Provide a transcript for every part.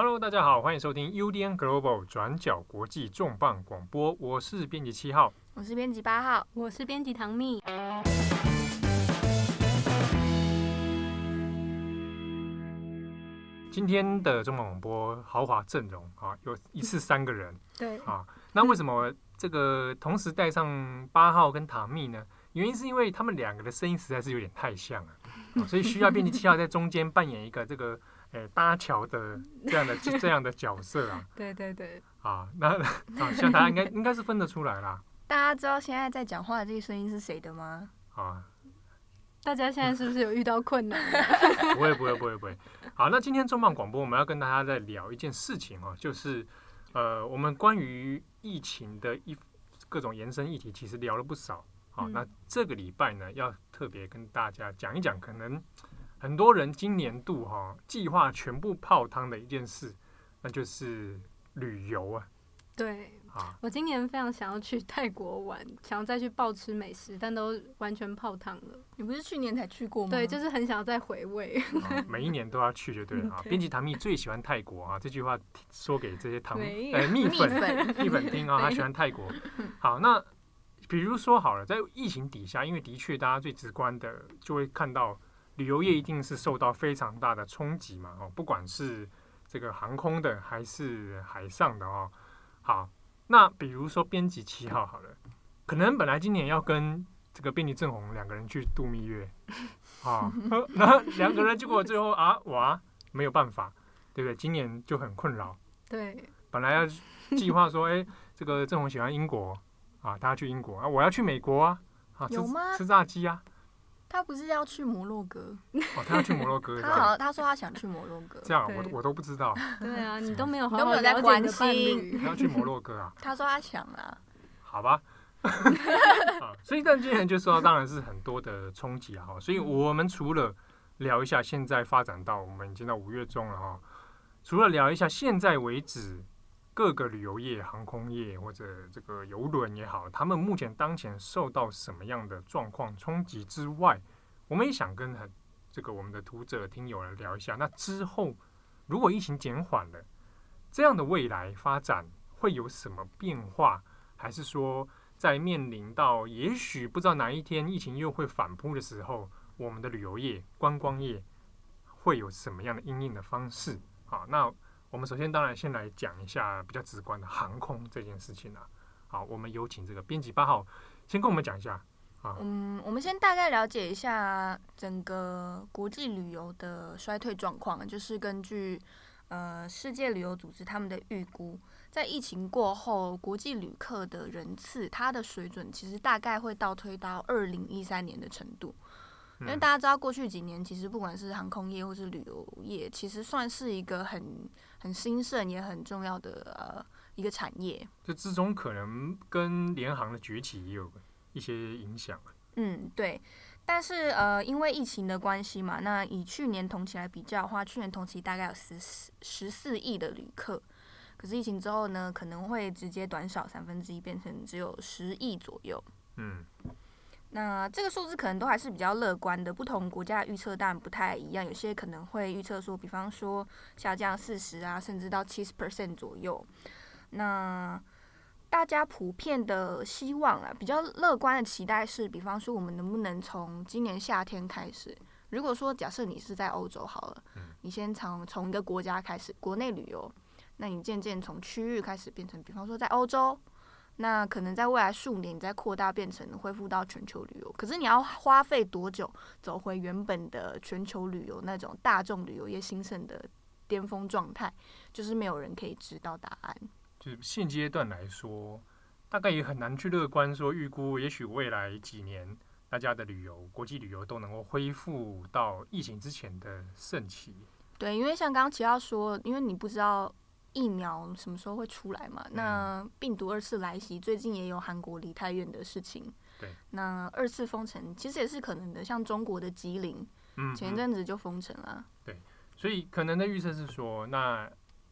Hello，大家好，欢迎收听 UDN Global 转角国际重磅广播，我是编辑七号，我是编辑八号，我是编辑唐蜜。今天的重磅广播豪华阵容啊，有一次三个人，对啊，那为什么这个同时带上八号跟唐蜜呢？原因是因为他们两个的声音实在是有点太像了，啊，所以需要编辑七号在中间扮演一个这个诶、欸、搭桥的这样的这样的角色啊。对对对。啊，那啊，像大家应该应该是分得出来啦。大家知道现在在讲话的这个声音是谁的吗？啊，大家现在是不是有遇到困难？不会不会不会不会。好，那今天重磅广播我们要跟大家再聊一件事情哦，就是呃，我们关于疫情的一各种延伸议题，其实聊了不少。好，那这个礼拜呢，要特别跟大家讲一讲，可能很多人今年度哈计划全部泡汤的一件事，那就是旅游啊。对，啊我今年非常想要去泰国玩，想要再去暴吃美食，但都完全泡汤了。你不是去年才去过吗？对，就是很想要再回味。每一年都要去就对了 啊。编辑唐蜜最喜欢泰国啊，这句话说给这些唐蜜呃蜜粉 蜜粉听啊，他喜欢泰国。好，那。比如说好了，在疫情底下，因为的确大家最直观的就会看到旅游业一定是受到非常大的冲击嘛，哦，不管是这个航空的还是海上的哦。好，那比如说编辑七号好了，可能本来今年要跟这个编辑郑红两个人去度蜜月啊，那两个人结果最后啊哇没有办法，对不对？今年就很困扰。对，本来要计划说，哎，这个郑红喜欢英国。啊，大家去英国啊，我要去美国啊，啊，吃？吃炸鸡啊？他不是要去摩洛哥？哦，他要去摩洛哥。他好，他说他想去摩洛哥。这样，我我都不知道。对啊，你都没有，都没有在关心。他要去摩洛哥啊？他说他想啊。好吧。啊，所以但今天就说到，当然是很多的冲击啊。哈，所以我们除了聊一下现在发展到我们已经到五月中了哈，除了聊一下现在为止。各个旅游业、航空业或者这个游轮也好，他们目前当前受到什么样的状况冲击之外，我们也想跟很这个我们的读者听友来聊一下。那之后如果疫情减缓了，这样的未来发展会有什么变化？还是说在面临到也许不知道哪一天疫情又会反扑的时候，我们的旅游业、观光业会有什么样的应应的方式？好，那。我们首先当然先来讲一下比较直观的航空这件事情啊。好，我们有请这个编辑八号先跟我们讲一下啊。嗯，我们先大概了解一下整个国际旅游的衰退状况，就是根据呃世界旅游组织他们的预估，在疫情过后，国际旅客的人次它的水准其实大概会倒推到二零一三年的程度。因为大家知道，过去几年其实不管是航空业或是旅游业，其实算是一个很很兴盛也很重要的呃一个产业。这之中可能跟联航的崛起也有一些影响。嗯，对。但是呃，因为疫情的关系嘛，那以去年同期来比较的话，去年同期大概有十四十四亿的旅客，可是疫情之后呢，可能会直接短少三分之一，变成只有十亿左右。嗯。那这个数字可能都还是比较乐观的，不同国家的预测当然不太一样，有些可能会预测说，比方说下降四十啊，甚至到七十 percent 左右。那大家普遍的希望啊，比较乐观的期待是，比方说我们能不能从今年夏天开始，如果说假设你是在欧洲好了，你先从从一个国家开始国内旅游，那你渐渐从区域开始变成，比方说在欧洲。那可能在未来数年，你再扩大变成恢复到全球旅游，可是你要花费多久走回原本的全球旅游那种大众旅游业兴盛的巅峰状态，就是没有人可以知道答案。就是现阶段来说，大概也很难去乐观说预估，也许未来几年大家的旅游、国际旅游都能够恢复到疫情之前的盛期。对，因为像刚刚七号说，因为你不知道。疫苗什么时候会出来嘛？那病毒二次来袭，最近也有韩国梨泰院的事情。对，那二次封城其实也是可能的，像中国的吉林，嗯，前一阵子就封城了。对，所以可能的预测是说，那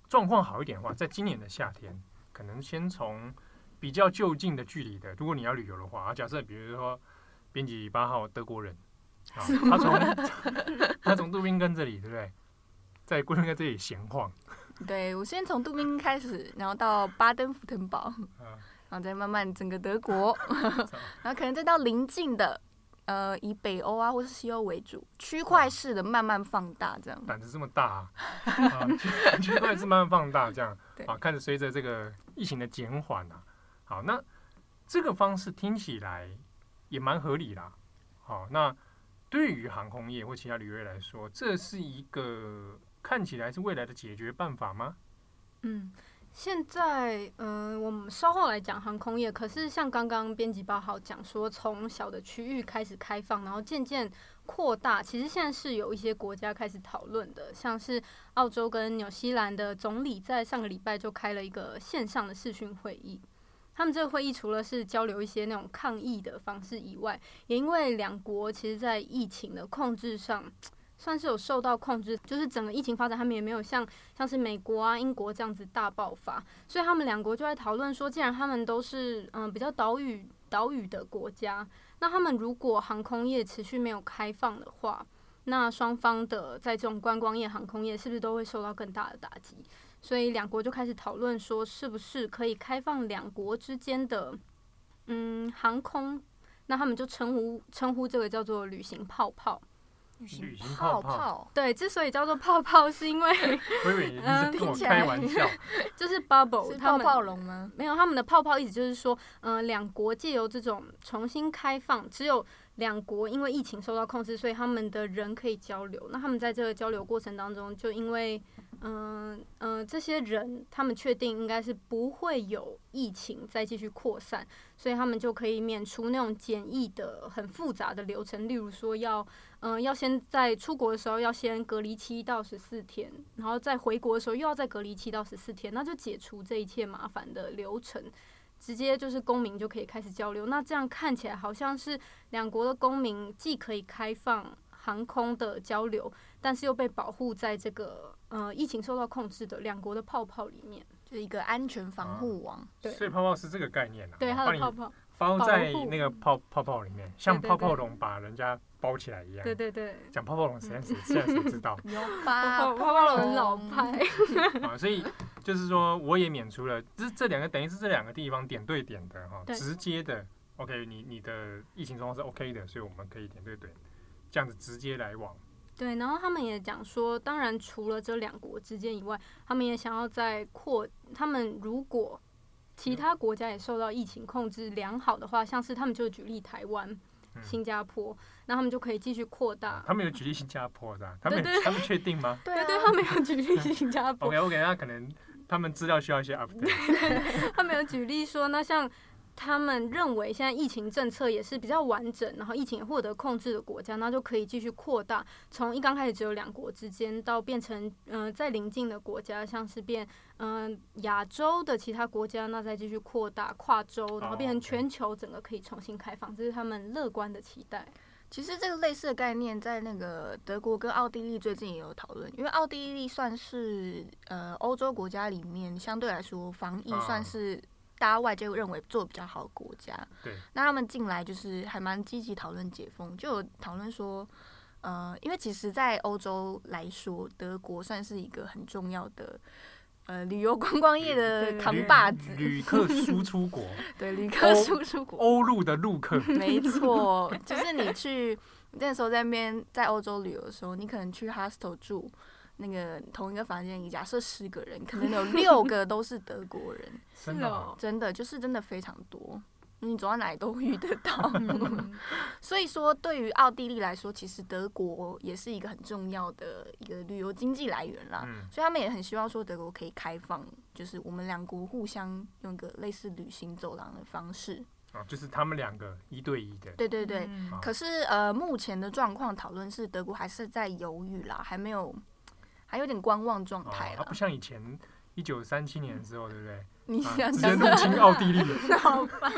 状况好一点的话，在今年的夏天，可能先从比较就近的距离的，如果你要旅游的话，啊，假设比如说编辑八号德国人，啊，他从 他从杜宾根这里，对不对？在杜宾根这里闲晃。对，我先从杜宾开始，然后到巴登符腾堡，然后再慢慢整个德国，然后可能再到邻近的。呃，以北欧啊，或是西欧为主，区块式的慢慢放大，这样。胆子这么大啊！区块式慢慢放大，这样。啊，看着随着这个疫情的减缓啊，好，那这个方式听起来也蛮合理啦。好，那对于航空业或其他旅游业来说，这是一个看起来是未来的解决办法吗？嗯。现在，嗯、我们稍后来讲航空业。可是，像刚刚编辑八号讲说，从小的区域开始开放，然后渐渐扩大。其实现在是有一些国家开始讨论的，像是澳洲跟纽西兰的总理在上个礼拜就开了一个线上的视讯会议。他们这个会议除了是交流一些那种抗疫的方式以外，也因为两国其实在疫情的控制上。算是有受到控制，就是整个疫情发展，他们也没有像像是美国啊、英国这样子大爆发，所以他们两国就在讨论说，既然他们都是嗯比较岛屿岛屿的国家，那他们如果航空业持续没有开放的话，那双方的在这种观光业、航空业是不是都会受到更大的打击？所以两国就开始讨论说，是不是可以开放两国之间的嗯航空？那他们就称呼称呼这个叫做旅行泡泡。旅行泡泡，对，之所以叫做泡泡，是因为，嗯，听起来 就是 bubble，是泡泡龙吗？没有，他们的泡泡意思就是说，嗯，两国借由这种重新开放，只有两国因为疫情受到控制，所以他们的人可以交流。那他们在这个交流过程当中，就因为。嗯嗯，这些人他们确定应该是不会有疫情再继续扩散，所以他们就可以免除那种简易的很复杂的流程，例如说要嗯要先在出国的时候要先隔离七到十四天，然后再回国的时候又要再隔离七到十四天，那就解除这一切麻烦的流程，直接就是公民就可以开始交流。那这样看起来好像是两国的公民既可以开放航空的交流，但是又被保护在这个。呃，疫情受到控制的两国的泡泡里面，就是一个安全防护网。啊、对，所以泡泡是这个概念、啊、对，它的泡泡包在那个泡泡泡里面，像泡泡龙把人家包起来一样。对对对。讲泡泡龙实在是现在谁知道？有吧？泡泡龙老派。啊，所以就是说，我也免除了这这两个，等于是这两个地方点对点的哈，直接的。OK，你你的疫情状况是 OK 的，所以我们可以点对点，这样子直接来往。对，然后他们也讲说，当然除了这两国之间以外，他们也想要在扩。他们如果其他国家也受到疫情控制良好的话，像是他们就举例台湾、新加坡，那他们就可以继续扩大。他们有举例新加坡的，他们他们确定吗？对对，他们有举例新加坡。OK OK，那可能他们资料需要一些 update。他们有举例说，那像。他们认为现在疫情政策也是比较完整，然后疫情也获得控制的国家，那就可以继续扩大，从一刚开始只有两国之间，到变成嗯、呃、在邻近的国家，像是变嗯亚、呃、洲的其他国家，那再继续扩大跨洲，然后变成全球整个可以重新开放，这是他们乐观的期待。其实这个类似的概念在那个德国跟奥地利最近也有讨论，因为奥地利算是呃欧洲国家里面相对来说防疫算是。大家外界认为做的比较好的国家，对，那他们进来就是还蛮积极讨论解封，就有讨论说，呃，因为其实，在欧洲来说，德国算是一个很重要的呃旅游观光业的扛把子，旅客输出国，对，旅客输出国，欧陆的陆客，没错，就是你去那时候在那边在欧洲旅游的时候，你可能去 hostel 住。那个同一个房间里，假设十个人，可能有六个 都是德国人，是哦，真的就是真的非常多，你走到哪里都遇得到。所以说，对于奥地利来说，其实德国也是一个很重要的一个旅游经济来源啦。所以他们也很希望说德国可以开放，就是我们两国互相用一个类似旅行走廊的方式。啊，就是他们两个一对一的。对对对。可是呃，目前的状况讨论是德国还是在犹豫啦，还没有。还有点观望状态，它不像以前一九三七年的时候，对不对？你想直接入侵奥地利，好烦。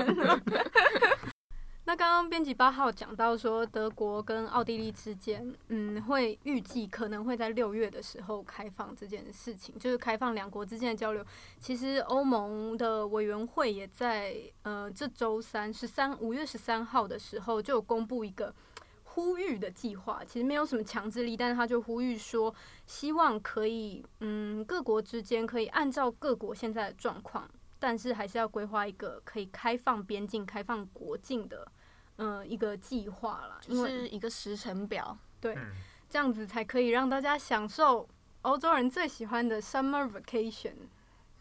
那刚刚编辑八号讲到说，德国跟奥地利之间，嗯，会预计可能会在六月的时候开放这件事情，就是开放两国之间的交流。其实欧盟的委员会也在呃这周三十三五月十三号的时候就有公布一个。呼吁的计划，其实没有什么强制力，但是他就呼吁说，希望可以，嗯，各国之间可以按照各国现在的状况，但是还是要规划一个可以开放边境、开放国境的，嗯、呃，一个计划啦，就是一个时程表，对，这样子才可以让大家享受欧洲人最喜欢的 summer vacation。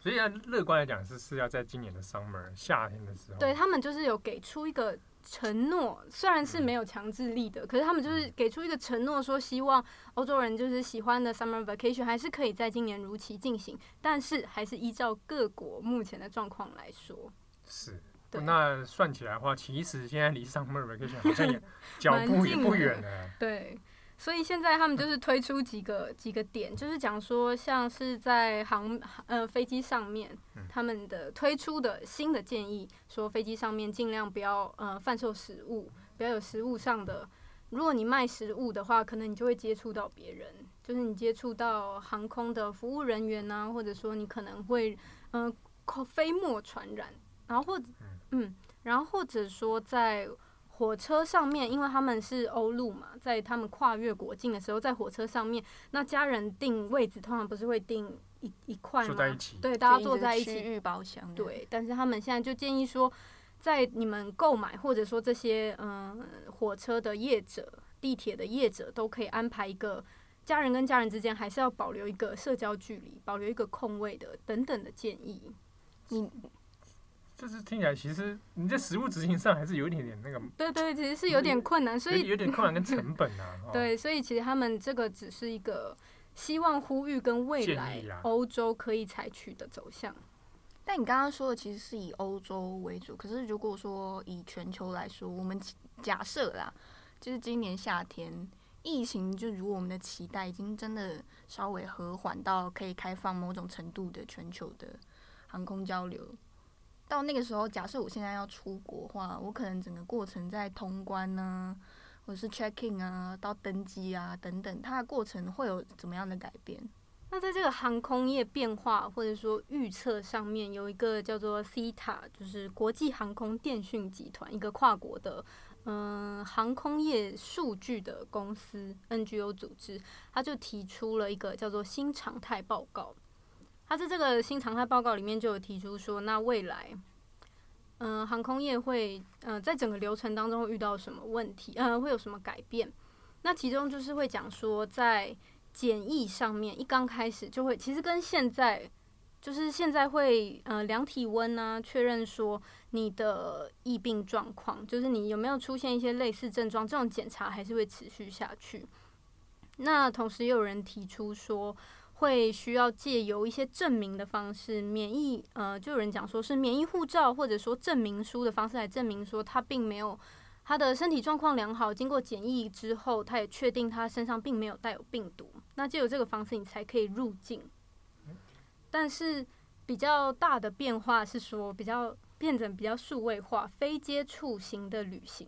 所以，按乐观来讲，是是要在今年的 summer 夏天的时候，对他们就是有给出一个承诺，虽然是没有强制力的，可是他们就是给出一个承诺，说希望欧洲人就是喜欢的 summer vacation 还是可以在今年如期进行，但是还是依照各国目前的状况来说。是，那算起来的话，其实现在离 summer vacation 好像也 脚步也不远了。对。所以现在他们就是推出几个几个点，就是讲说像是在航呃飞机上面，他们的推出的新的建议，说飞机上面尽量不要呃贩售食物，不要有食物上的。如果你卖食物的话，可能你就会接触到别人，就是你接触到航空的服务人员啊，或者说你可能会嗯、呃、飞沫传染，然后或者嗯，然后或者说在。火车上面，因为他们是欧陆嘛，在他们跨越国境的时候，在火车上面，那家人订位置通常不是会订一一块吗？对，大家坐在一起。区域包厢。对，但是他们现在就建议说，在你们购买或者说这些嗯火车的业者、地铁的业者都可以安排一个家人跟家人之间还是要保留一个社交距离，保留一个空位的等等的建议。你。就是听起来，其实你在实物执行上还是有一点点那个。对对，其实是有点困难，所以有点困难跟成本啊。对，所以其实他们这个只是一个希望呼吁跟未来欧洲可以采取的走向。但你刚刚说的其实是以欧洲为主，可是如果说以全球来说，我们假设啦，就是今年夏天疫情就如我们的期待，已经真的稍微和缓到可以开放某种程度的全球的航空交流。到那个时候，假设我现在要出国的话，我可能整个过程在通关呢、或者是 checking 啊，到登机啊等等，它的过程会有怎么样的改变？那在这个航空业变化或者说预测上面，有一个叫做 CTA，就是国际航空电讯集团，一个跨国的嗯、航空业数据的公司 NGO 组织，他就提出了一个叫做新常态报告。他在这个新常态报告里面就有提出说，那未来，嗯、航空业会，嗯、在整个流程当中遇到什么问题，嗯、会有什么改变？那其中就是会讲说，在检疫上面，一刚开始就会，其实跟现在，就是现在会，呃，量体温啊，确认说你的疫病状况，就是你有没有出现一些类似症状，这种检查还是会持续下去。那同时也有人提出说，会需要借由一些证明的方式，免疫呃，就有人讲说是免疫护照或者说证明书的方式来证明说他并没有他的身体状况良好，经过检疫之后，他也确定他身上并没有带有病毒。那借由这个方式，你才可以入境。但是比较大的变化是说，比较变成比较数位化，非接触型的旅行。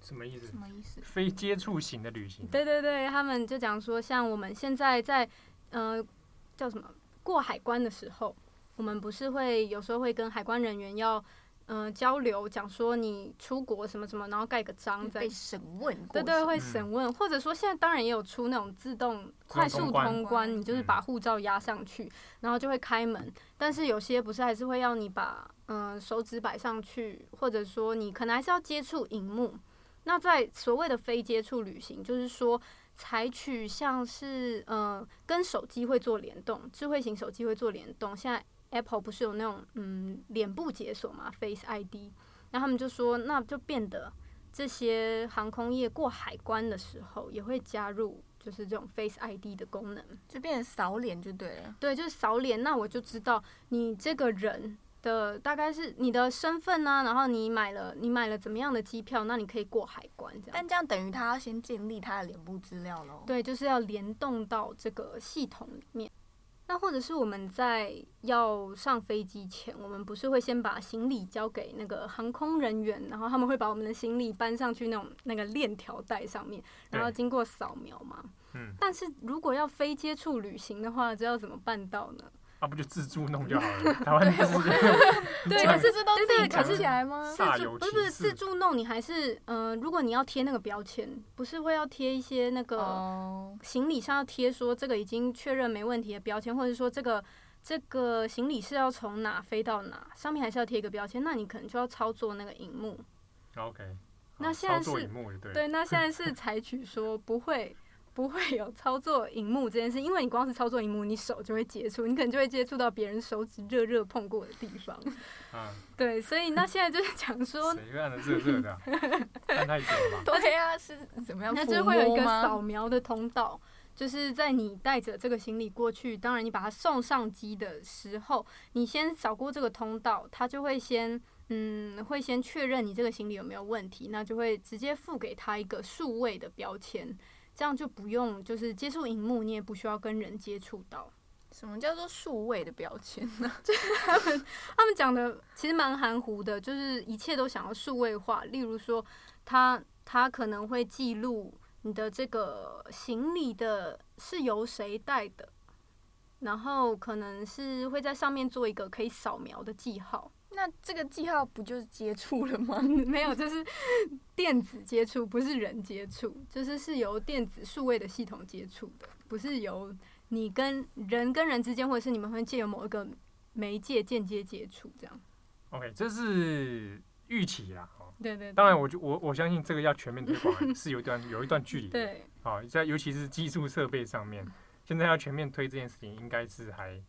什么意思？什么意思？非接触型的旅行。对对对，他们就讲说，像我们现在在。呃，叫什么？过海关的时候，我们不是会有时候会跟海关人员要呃交流，讲说你出国什么什么，然后盖个章在，被审问。对对，会审问，嗯、或者说现在当然也有出那种自动快速通关，你就是把护照压上去，嗯、然后就会开门。但是有些不是还是会要你把嗯、呃、手指摆上去，或者说你可能还是要接触荧幕。那在所谓的非接触旅行，就是说。采取像是呃跟手机会做联动，智慧型手机会做联动。现在 Apple 不是有那种嗯脸部解锁嘛，Face ID，然后他们就说，那就变得这些航空业过海关的时候也会加入，就是这种 Face ID 的功能，就变成扫脸就对了。对，就是扫脸，那我就知道你这个人。的大概是你的身份呢、啊，然后你买了你买了怎么样的机票，那你可以过海关这样。但这样等于他要先建立他的脸部资料喽？对，就是要联动到这个系统里面。那或者是我们在要上飞机前，我们不是会先把行李交给那个航空人员，然后他们会把我们的行李搬上去那种那个链条带上面，然后经过扫描嘛。嗯。但是如果要非接触旅行的话，这要怎么办到呢？啊，不就自助弄就好了？台湾自助 对，可是这都 自己扛起来吗？自助不是不是自助弄，你还是嗯、呃，如果你要贴那个标签，不是会要贴一些那个行李上要贴说这个已经确认没问题的标签，或者说这个这个行李是要从哪飞到哪，上面还是要贴一个标签，那你可能就要操作那个荧幕。OK，那现在是对，对，那现在是采取说不会。不会有操作荧幕这件事，因为你光是操作荧幕，你手就会接触，你可能就会接触到别人手指热热碰过的地方。啊，对，所以那现在就是讲说，谁按的热热的、啊？看太久了吧？对呀、啊，是怎么样？那就会有一个扫描的通道，就是在你带着这个行李过去，当然你把它送上机的时候，你先扫过这个通道，它就会先嗯，会先确认你这个行李有没有问题，那就会直接付给他一个数位的标签。这样就不用，就是接触荧幕，你也不需要跟人接触到。什么叫做数位的标签呢？就是他们他们讲的其实蛮含糊的，就是一切都想要数位化。例如说，他他可能会记录你的这个行李的是由谁带的，然后可能是会在上面做一个可以扫描的记号。那这个记号不就是接触了吗？没有，就是电子接触，不是人接触，就是是由电子数位的系统接触的，不是由你跟人跟人之间，或者是你们会借由某一个媒介间接接触这样。OK，这是预期啦。对，对对。当然我，我就我我相信这个要全面推广是有一段有一段距离。对。好，在尤其是技术设备上面，现在要全面推这件事情，应该是还。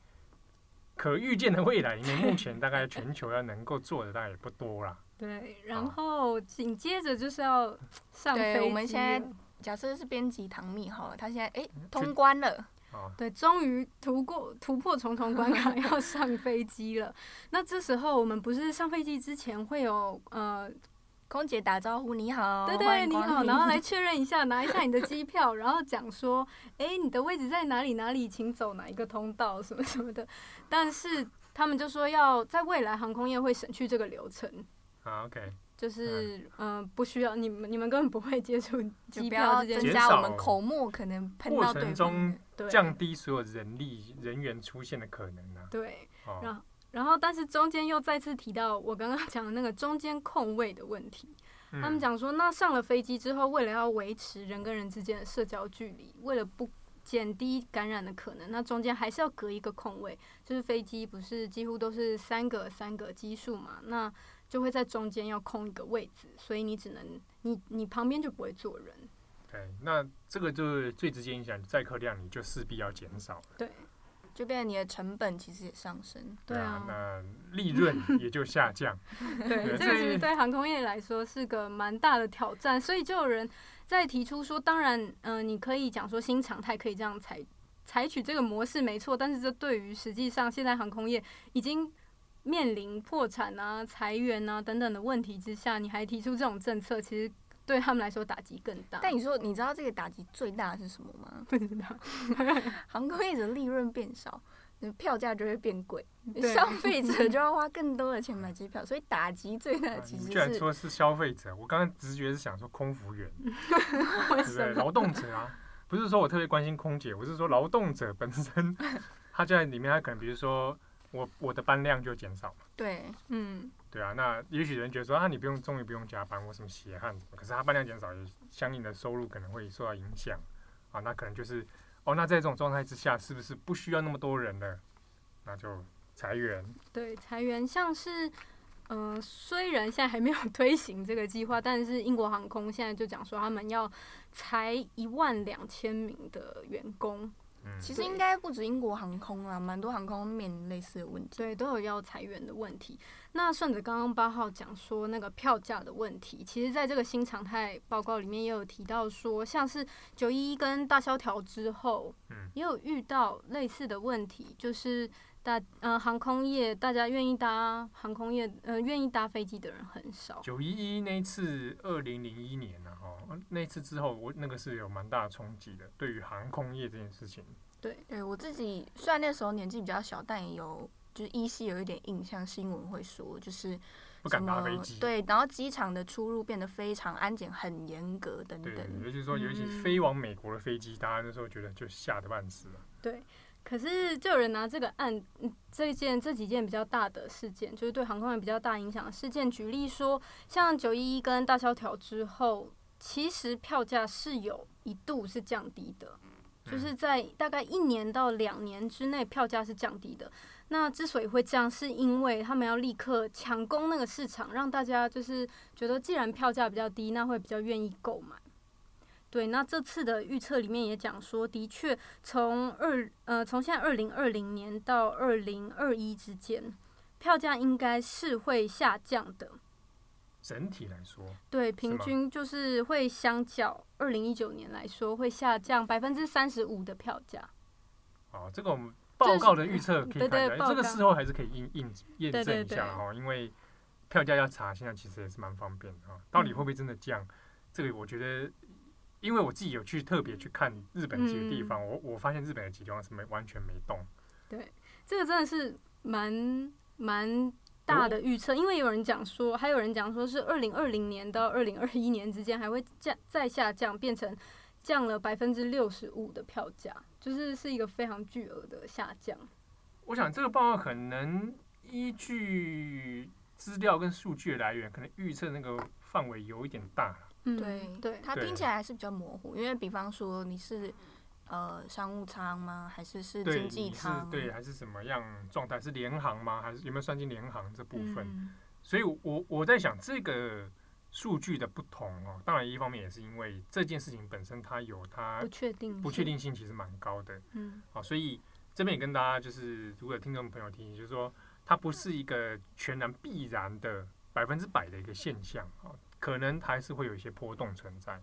可预见的未来，因为目前大概全球要能够做的大概也不多啦。对，然后紧接着就是要上飞机。我们现在假设是编辑唐蜜哈，他现在哎、欸、通关了。对，终于突过突破重重关卡，要上飞机了。那这时候我们不是上飞机之前会有呃。空姐打招呼，你好，对对，你好，然后来确认一下，拿一下你的机票，然后讲说，哎、欸，你的位置在哪里？哪里，请走哪一个通道，什么什么的。但是他们就说要在未来航空业会省去这个流程。好，OK，就是嗯、呃，不需要你们，你们根本不会接触机票增加我们口沫可能喷到对方，降低所有人力人员出现的可能啊。对，然后。然后，但是中间又再次提到我刚刚 讲的那个中间空位的问题。他们讲说，那上了飞机之后，为了要维持人跟人之间的社交距离，为了不减低感染的可能，那中间还是要隔一个空位。就是飞机不是几乎都是三个三个基数嘛，那就会在中间要空一个位置，所以你只能你你旁边就不会坐人。对，那这个就是最直接影响载客量，你就势必要减少了。对。就变成你的成本其实也上升，对啊，那 利润也就下降。对，这个其实对航空业来说是个蛮大的挑战，所以就有人在提出说，当然，嗯、呃，你可以讲说新常态可以这样采采取这个模式没错，但是这对于实际上现在航空业已经面临破产啊、裁员啊等等的问题之下，你还提出这种政策，其实。对他们来说打击更大。但你说，你知道这个打击最大的是什么吗？不知道。航空业的利润变少，票价就会变贵，消费者就要花更多的钱买机票，所以打击最大的其实是。居然说是消费者，我刚刚直觉是想说空服员，对不对？劳动者啊，不是说我特别关心空姐，我是说劳动者本身，他就在里面，他可能比如说我我的班量就减少。对，嗯。对啊，那也许人觉得说啊，你不用，终于不用加班，我什么血汗，可是他班量减少，也相应的收入可能会受到影响啊。那可能就是哦，那在这种状态之下，是不是不需要那么多人了？那就裁员。对，裁员像是嗯、虽然现在还没有 推行这个计划，但是英国航空现在就讲说他们要裁一万两千名的员工。其实应该不止英国航空啊，蛮多航空面临类似的问题，对，都有要裁员的问题。那顺着刚刚八号讲说那个票价的问题，其实在这个新常态报告里面也有提到说，像是九一一跟大萧条之后，也有遇到类似的问题，就是大呃航空业大家愿意搭航空业呃愿意搭飞机的人很少。九一一那一次，二零零一年呢，哈，那次之后我那个是有蛮大的冲击的，对于航空业这件事情。对，对我自己虽然那时候年纪比较小，但也有就是依稀有一点印象，新闻会说就是不敢搭飞机，对，然后机场的出入变得非常安检很严格等等。对，尤其是说，尤其飞往美国的飞机，大家那时候觉得就吓得半死了。对，可是就有人拿这个案，这件这几件比较大的事件，就是对航空业比较大影响的事件，举例说，像九一一跟大萧条之后，其实票价是有一度是降低的，就是在大概一年到两年之内，票价是降低的。那之所以会这样，是因为他们要立刻抢攻那个市场，让大家就是觉得既然票价比较低，那会比较愿意购买。对，那这次的预测里面也讲说，的确从二呃从现在二零二零年到二零二一之间，票价应该是会下降的。整体来说，对，平均就是会相较二零一九年来说，会下降百分之三十五的票价。哦，这个我们报告的预测可以看一下，对对对，这个事后还是可以印印验证一下哈，因为票价要查，现在其实也是蛮方便的哈。到底会不会真的降？嗯、这个我觉得，因为我自己有去特别去看日本几个地方，嗯、我我发现日本的几个地方是没完全没动。对，这个真的是蛮蛮。大的预测，因为有人讲说，还有人讲说是二零二零年到二零二一年之间还会降再下降，变成降了百分之六十五的票价，就是是一个非常巨额的下降。我想这个报告可能依据资料跟数据的来源，可能预测那个范围有一点大。嗯，对对，它听起来还是比较模糊，因为比方说你是。呃，商务舱吗？还是是经济舱？对，还是什么样状态？是联航吗？还是有没有算进联航这部分？嗯、所以我，我我在想这个数据的不同哦。当然，一方面也是因为这件事情本身它有它不确定不确定性，其实蛮高的。嗯，好，所以这边也跟大家就是，如果听众朋友提醒，就是说它不是一个全然必然的百分之百的一个现象啊，可能还是会有一些波动存在。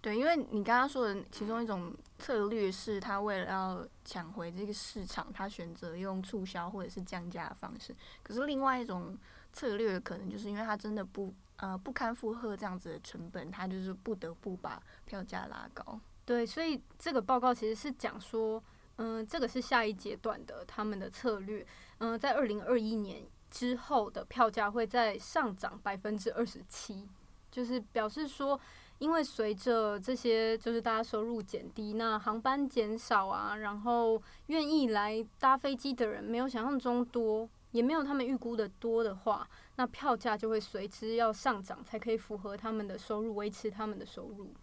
对，因为你刚刚说的其中一种策略是，他为了要抢回这个市场，他选择用促销或者是降价的方式。可是另外一种策略，可能就是因为他真的不呃不堪负荷这样子的成本，他就是不得不把票价拉高。对，所以这个报告其实是讲说，嗯、呃，这个是下一阶段的他们的策略。嗯、呃，在二零二一年之后的票价会再上涨百分之二十七，就是表示说。因为随着这些就是大家收入减低，那航班减少啊，然后愿意来搭飞机的人没有想象中多，也没有他们预估的多的话，那票价就会随之要上涨，才可以符合他们的收入，维持他们的收入。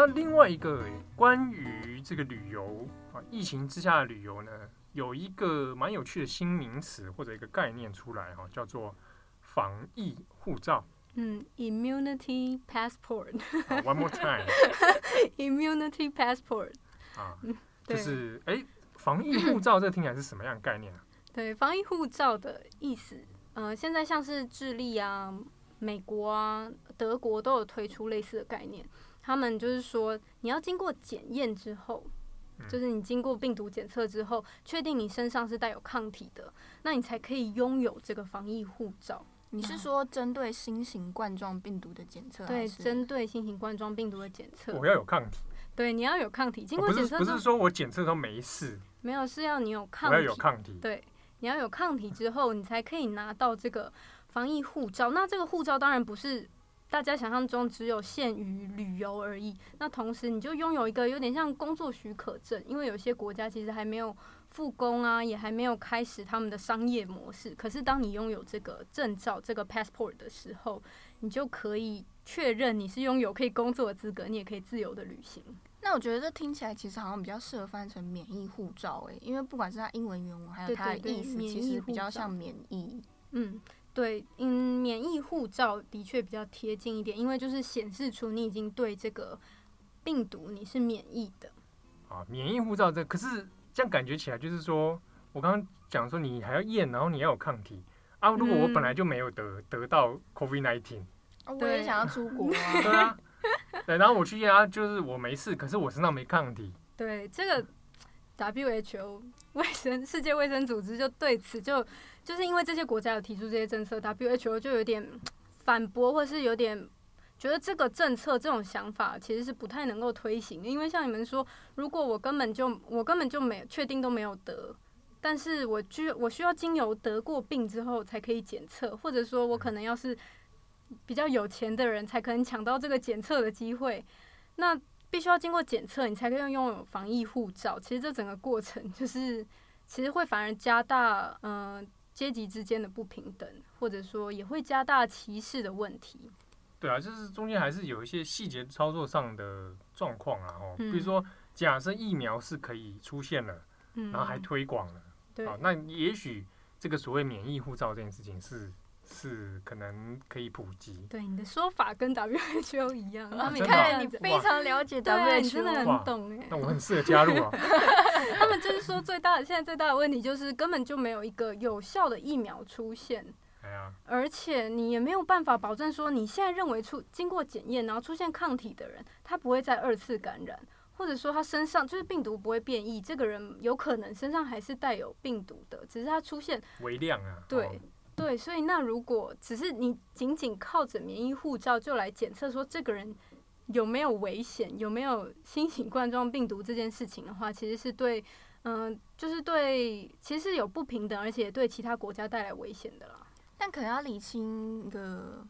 好，那另外一个关于这个旅游啊，疫情之下的旅游呢，有一个蛮有趣的新名词或者一个概念出来哈，叫做防疫护照。嗯，immunity passport。One more time。immunity passport。啊，就是哎、欸，防疫护照这个听起来是什么样的概念啊？对，防疫护照的意思，呃，现在像是智利啊、美国啊、德国都有推出类似的概念。他们就是说，你要经过检验之后，就是你经过病毒检测之后，确定你身上是带有抗体的，那你才可以拥有这个防疫护照。你是说针对新型冠状病毒的检测？对，针对新型冠状病毒的检测。我要有抗体。对，你要有抗体。经过检测，不是说我检测都没事。没有，是要你有抗体。我要有抗体。对，你要有抗体之后，你才可以拿到这个防疫护照。那这个护照当然不是。大家想象中只有限于旅游而已。那同时，你就拥有一个有点像工作许可证，因为有些国家其实还没有复工啊，也还没有开始他们的商业模式。可是，当你拥有这个证照、这个 passport 的时候，你就可以确认你是拥有可以工作的资格，你也可以自由的旅行。那我觉得这听起来其实好像比较适合翻成免疫护照诶，因为不管是它英文原文还有它的意思，其实比较像免疫。嗯。对，嗯，免疫护照的确比较贴近一点，因为就是显示出你已经对这个病毒你是免疫的。啊，免疫护照这可是这样感觉起来就是说，我刚刚讲说你还要验，然后你要有抗体啊。如果我本来就没有得、嗯、得到 COVID-19，我也想要出国啊。对啊，对，然后我去验啊，就是我没事，可是我身上没抗体。对，这个 WHO 卫生世界卫生组织就对此就。就是因为这些国家有提出这些政策，WHO 就有点反驳，或是有点觉得这个政策这种想法其实是不太能够推行的，因为像你们说，如果我根本就我根本就没确定都没有得，但是我需我需要经由得过病之后才可以检测，或者说我可能要是比较有钱的人才可能抢到这个检测的机会，那必须要经过检测，你才可以拥有防疫护照。其实这整个过程就是其实会反而加大嗯、阶级之间的不平等，或者说也会加大歧视的问题。对啊，就是中间还是有一些细节操作上的状况啊，哦，比如说假设疫苗是可以出现了，嗯、然后还推广了，对，啊，那也许这个所谓免疫护照这件事情是是可能可以普及。对，你的说法跟 WHO 一样，啊，你看你非常了解 WHO，你真的很懂哎，那我很适合加入啊。他们就是说最大的现在最大的问题就是根本就没有一个有效的疫苗出现。而且你也没有办法保证说，你现在认为出经过检验然后出现抗体的人，他不会再二次感染，或者说他身上就是病毒不会变异，这个人有可能身上还是带有病毒的，只是他出现微量啊。对对，所以那如果只是你仅仅靠着免疫护照就来检测说这个人有没有危险，有没有新型冠状病毒这件事情的话，其实是对，嗯、就是对，其实是有不平等，而且对其他国家带来危险的啦。但可能要理清一个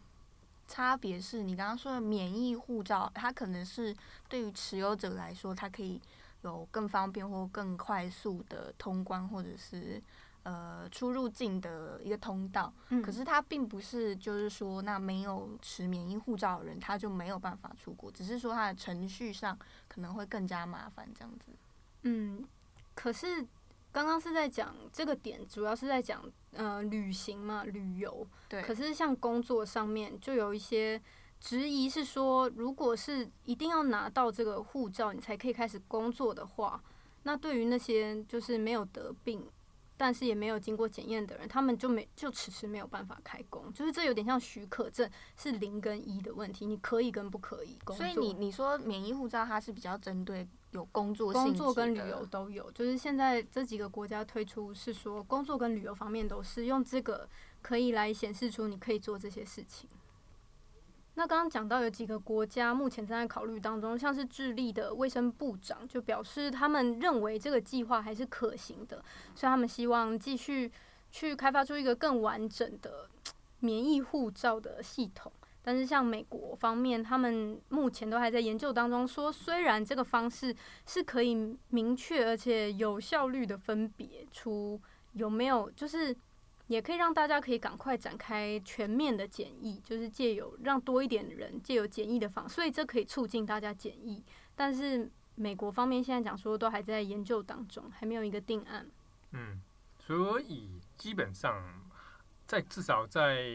差别是，你刚刚说的免疫护照，它可能是对于持有者来说，它可以有更方便或更快速的通关，或者是呃出入境的一个通道。嗯。可是它并不是就是说，那没有持免疫护照的人，他就没有办法出国，只是说他的程序上可能会更加麻烦这样子。嗯，可是。刚刚是在讲这个点，主要是在讲呃旅行嘛，旅游。对。可是像工作上面，就有一些质疑是说，如果是一定要拿到这个护照，你才可以开始工作的话，那对于那些就是没有得病，但是也没有经过检验的人，他们就没就迟迟没有办法开工。就是这有点像许可证是零跟一的问题，你可以跟不可以工作。所以你你说免疫护照，它是比较针对。有工作，工作跟旅游都有，就是现在这几个国家推出是说，工作跟旅游方面都是用这个可以来显示出你可以做这些事情。那刚刚讲到有几个国家目前正在考虑当中，像是智利的卫生部长就表示，他们认为这个计划还是可行的，所以他们希望继续去开发出一个更完整的免疫护照的系统。但是像美国方面，他们目前都还在研究当中，说虽然这个方式是可以明确而且有效率的分别出有没有，就是也可以让大家可以赶快展开全面的检疫，就是借由让多一点人借由检疫的方，所以这可以促进大家检疫。但是美国方面现在讲说都还在研究当中，还没有一个定案。嗯，所以基本上在至少在。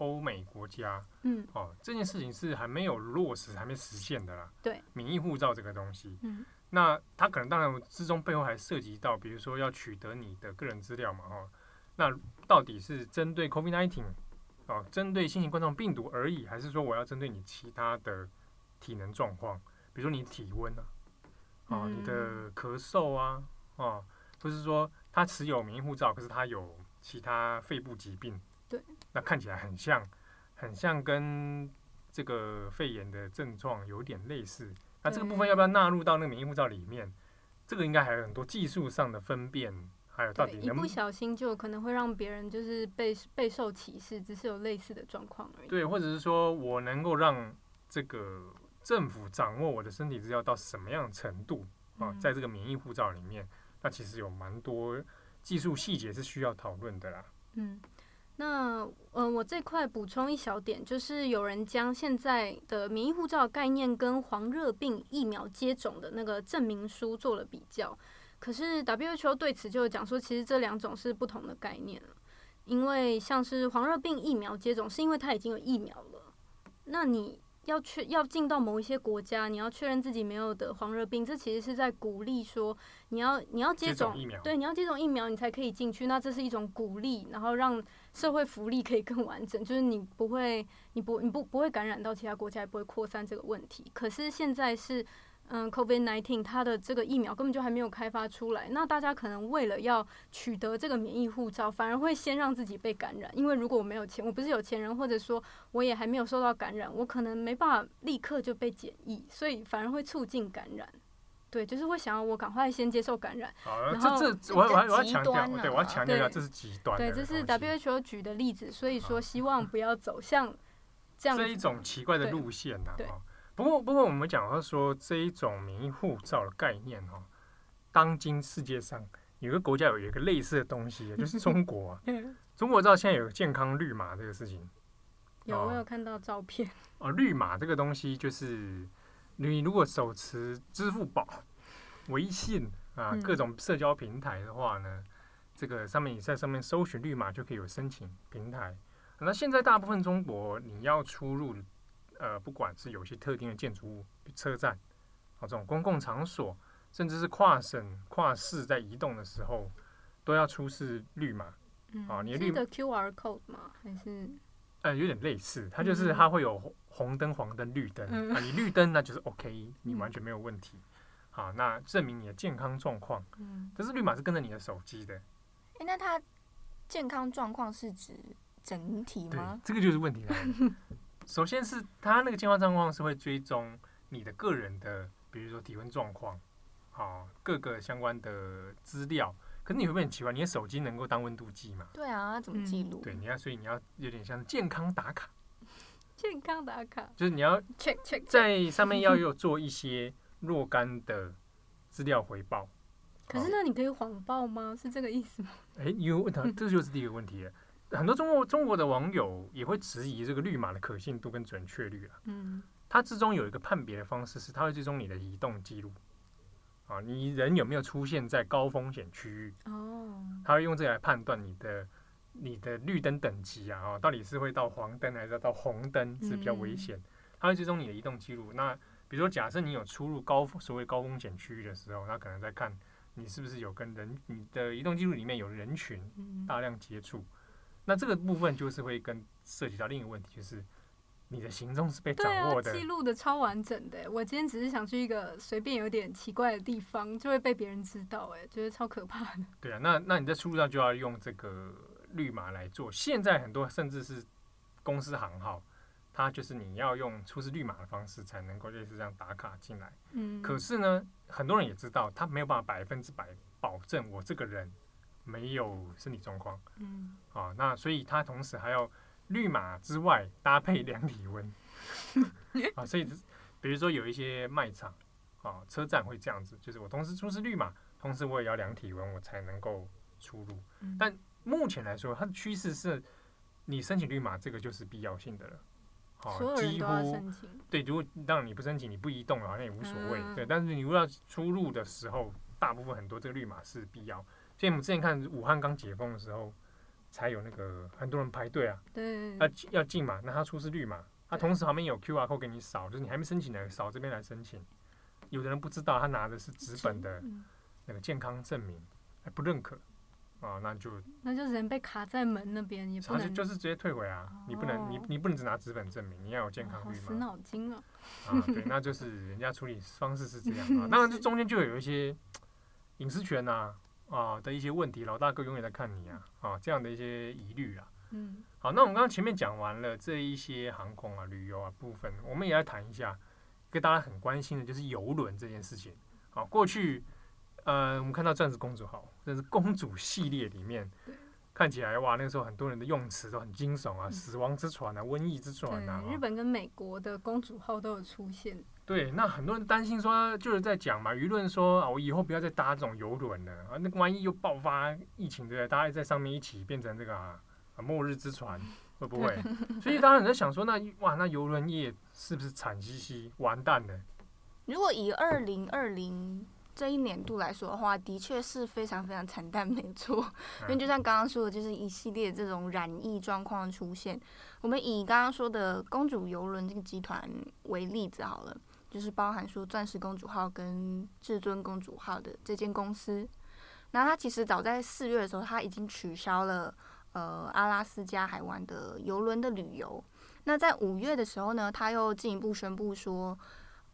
欧美国家，嗯，哦，这件事情是还没有落实、还没实现的啦。对，免疫护照这个东西，嗯，那它可能当然之中背后还涉及到，比如说要取得你的个人资料嘛，哦，那到底是针对 COVID-19，哦，针对新型冠状病毒而已，还是说我要针对你其他的体能状况，比如说你体温啊，哦，嗯、你的咳嗽啊，哦，不是说他持有免疫护照，可是他有其他肺部疾病。对，那看起来很像，很像跟这个肺炎的症状有点类似。那这个部分要不要纳入到那个免疫护照里面？这个应该还有很多技术上的分辨，还有到底一不小心就可能会让别人就是被备受歧视，只是有类似的状况而已。对，或者是说我能够让这个政府掌握我的身体资料到什么样的程度啊？在这个免疫护照里面，那其实有蛮多技术细节是需要讨论的啦。嗯。那嗯、呃，我这块补充一小点，就是有人将现在的免疫护照概念跟黄热病疫苗接种的那个证明书做了比较。可是 WHO 对此就讲说，其实这两种是不同的概念了。因为像是黄热病疫苗接种，是因为它已经有疫苗了。那你要确要进到某一些国家，你要确认自己没有得黄热病，这其实是在鼓励说，你要你要接种，接种疫苗，对，你要接种疫苗，你才可以进去。那这是一种鼓励，然后让。社会福利可以更完整，就是你不会，你不，你不不会感染到其他国家，也不会扩散这个问题。可是现在是，嗯，COVID-19 它的这个疫苗根本就还没有开发出来，那大家可能为了要取得这个免疫护照，反而会先让自己被感染。因为如果我没有钱，我不是有钱人，或者说我也还没有受到感染，我可能没办法立刻就被检疫，所以反而会促进感染。对，就是会想要我赶快先接受感染。好，然后这这我我我要强调，对，我要强调一下，这是极端。对，这是 WHO 举的例子，所以说希望不要走向这样这一种奇怪的路线呐。对。不过不过我们讲到说这一种名义护照的概念哦，当今世界上有个国家有一个类似的东西，就是 中国啊。中国知道现在有健康绿码这个事情。有，我有看到照片。哦，绿码这个东西就是。你如果手持支付宝、微信啊各种社交平台的话呢，嗯、这个上面你在上面搜寻绿码就可以有申请平台。那现在大部分中国你要出入，呃，不管是有些特定的建筑物、车站啊这种公共场所，甚至是跨省、跨市在移动的时候，都要出示绿码。啊，你的绿的 QR code 吗？还是？呃，有点类似，它就是它会有红灯、黄灯、绿灯、嗯、啊。你绿灯那就是 OK，你完全没有问题。好，那证明你的健康状况。嗯，但是绿码是跟着你的手机的。哎、欸，那它健康状况是指整体吗？对，这个就是问题了。首先是它那个健康状况是会追踪你的个人的，比如说体温状况，好，各个相关的资料。可是你会不会很奇怪？你的手机能够当温度计吗？对啊，怎么记录？对，你要，所以你要有点像健康打卡。健康打卡就是你要 check check 在上面要有做一些若干的资料回报。可是那你可以谎报吗？是这个意思吗？哎，有问题，这就是第一个问题了。很多中国中国的网友也会质疑这个绿码的可信度跟准确率啊。嗯。它之中有一个判别的方式是，它会追踪你的移动记录。啊，你人有没有出现在高风险区域？哦，它会用这个来判断你的你的绿灯等级啊，哦，到底是会到黄灯还是到红灯是比较危险？它会追踪你的移动记录。那比如说，假设你有出入高所谓高风险区域的时候，那可能在看你是不是有跟人你的移动记录里面有人群大量接触。那这个部分就是会跟涉及到另一个问题，就是。你的行踪是被掌握的，记录的超完整的。我今天只是想去一个随便有点奇怪的地方，就会被别人知道，哎，觉得超可怕的。对啊，那那你在出入上就要用这个绿码来做。现在很多甚至是公司行号，它就是你要用出示绿码的方式才能够类似这样打卡进来。嗯。可是呢，很多人也知道，他没有办法百分之百保证我这个人没有身体状况。嗯。啊，那所以他同时还要。绿码之外搭配量体温 啊，所以比如说有一些卖场啊、车站会这样子，就是我同时出示绿码，同时我也要量体温，我才能够出入。但目前来说，它的趋势是，你申请绿码这个就是必要性的了。好，几乎对，如果当然你不申请，你不移动好像也无所谓。对，但是你如果要出入的时候，大部分很多这个绿码是必要。所以我们之前看武汉刚解封的时候。才有那个很多人排队啊，对，要要进嘛，那他出示绿码，他同时旁边有 QR code 给你扫，就是你还没申请的扫这边来申请。有的人不知道，他拿的是纸本的那个健康证明，还不认可啊，那就那就人被卡在门那边，也不能就，就是直接退回啊，你不能你你不能只拿纸本证明，你要有健康绿码。死脑筋啊！啊，对，那就是人家处理方式是这样啊，当然这中间就有一些隐私权呐、啊。啊的一些问题，老大哥永远在看你啊！啊，这样的一些疑虑啊。嗯。好，那我们刚刚前面讲完了这一些航空啊、旅游啊部分，我们也来谈一下，跟大家很关心的就是游轮这件事情。好，过去呃，我们看到钻石公主号，这是公主系列里面，看起来哇，那个时候很多人的用词都很惊悚啊，死亡之船啊，瘟疫之船啊。日本跟美国的公主号都有出现。对，那很多人担心说，就是在讲嘛，舆论说啊，我以后不要再搭这种游轮了啊，那万一又爆发疫情，对不对？大家在上面一起变成这个啊，末日之船，会不会？所以大家在想说，那哇，那游轮业是不是惨兮兮完蛋了？如果以二零二零这一年度来说的话，的确是非常非常惨淡，没错。因为就像刚刚说的，就是一系列这种染疫状况出现。我们以刚刚说的公主游轮这个集团为例子好了。就是包含说钻石公主号跟至尊公主号的这间公司，那它其实早在四月的时候，它已经取消了呃阿拉斯加海湾的游轮的旅游。那在五月的时候呢，它又进一步宣布说，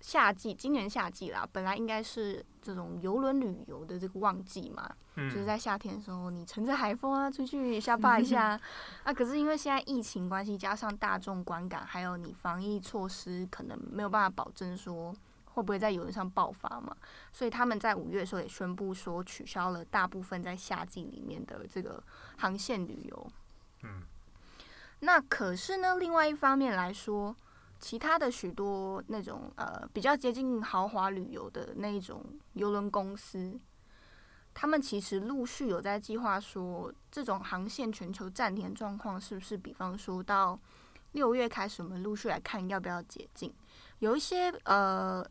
夏季，今年夏季啦，本来应该是这种游轮旅游的这个旺季嘛，嗯、就是在夏天的时候，你乘着海风啊，出去瞎趴一下 啊。可是因为现在疫情关系，加上大众观感，还有你防疫措施，可能没有办法保证说会不会在游轮上爆发嘛，所以他们在五月的时候也宣布说，取消了大部分在夏季里面的这个航线旅游。嗯，那可是呢，另外一方面来说。其他的许多那种呃比较接近豪华旅游的那一种游轮公司，他们其实陆续有在计划说，这种航线全球暂停状况是不是，比方说到六月开始，我们陆续来看要不要解禁。有一些呃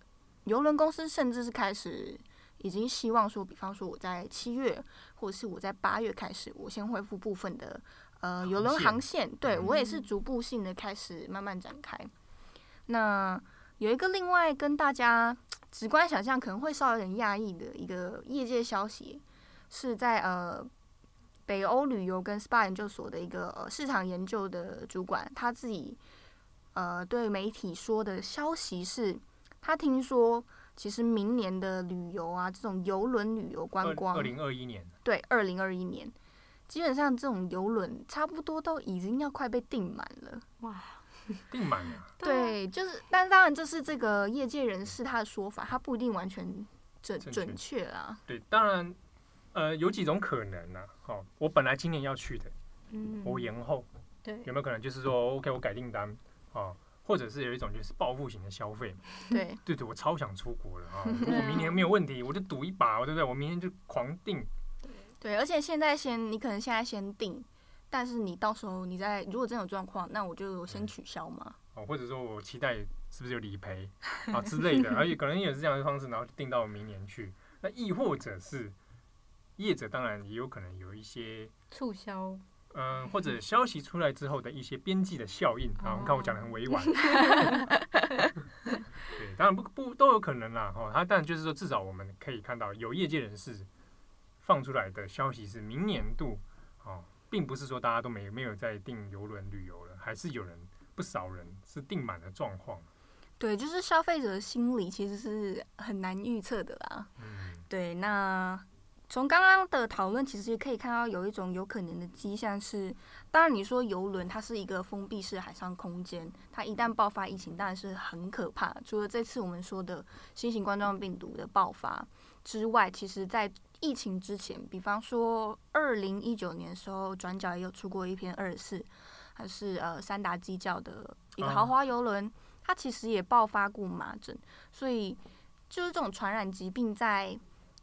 游轮公司甚至是开始已经希望说，比方说我在七月或者是我在八月开始，我先恢复部分的呃游轮航线，对我也是逐步性的开始慢慢展开。那有一个另外跟大家直观想象可能会稍微有点讶异的一个业界消息，是在呃北欧旅游跟 SPA 研究所的一个呃市场研究的主管，他自己呃对媒体说的消息是，他听说其实明年的旅游啊，这种游轮旅游观光，二零二一年，对，二零二一年，基本上这种游轮差不多都已经要快被订满了，哇。订满了，对，就是，但当然这是这个业界人士他的说法，他不一定完全准准确啦。对，当然，呃，有几种可能呢、啊？哦，我本来今年要去的，嗯，我延后，对，有没有可能就是说，OK，我改订单，哦，或者是有一种就是报复型的消费，对，对对，我超想出国了啊！如果明年没有问题，我就赌一把，对不对？我明年就狂订。对，而且现在先，你可能现在先订。但是你到时候你在如果真有状况，那我就先取消嘛。哦，或者说我期待是不是有理赔啊之类的，而且可能也是这样的方式，然后定到明年去。那亦或者是业者，当然也有可能有一些促销，嗯，或者消息出来之后的一些边际的效应啊。你看我讲的很委婉，对，当然不不都有可能啦。哦，他但就是说，至少我们可以看到有业界人士放出来的消息是明年度哦。并不是说大家都没没有在订游轮旅游了，还是有人不少人是订满的状况。对，就是消费者的心理其实是很难预测的啦。嗯，对。那从刚刚的讨论，其实也可以看到有一种有可能的迹象是，当然你说游轮它是一个封闭式海上空间，它一旦爆发疫情，当然是很可怕。除了这次我们说的新型冠状病毒的爆发之外，其实在疫情之前，比方说二零一九年的时候，转角也有出过一篇二十四，还是呃三达基教的一个豪华游轮，它其实也爆发过麻疹，所以就是这种传染疾病在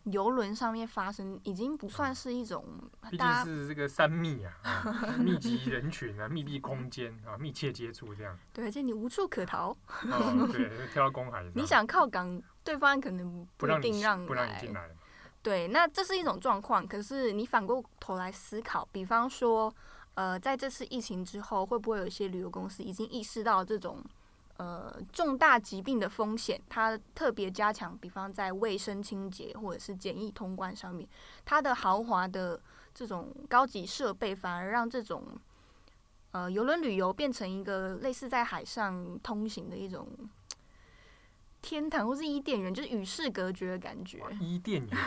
游轮上面发生，已经不算是一种，毕竟是这个三密啊，啊 密集人群啊，密闭空间啊，密切接触这样，对，而且你无处可逃，哦、对，跳到公海，你想靠港，对方可能不一定让不让你进来。对，那这是一种状况。可是你反过头来思考，比方说，呃，在这次疫情之后，会不会有一些旅游公司已经意识到这种呃重大疾病的风险，它特别加强，比方在卫生清洁或者是检疫通关上面，它的豪华的这种高级设备，反而让这种呃游轮旅游变成一个类似在海上通行的一种。天堂或是伊甸园，就是与世隔绝的感觉。伊甸园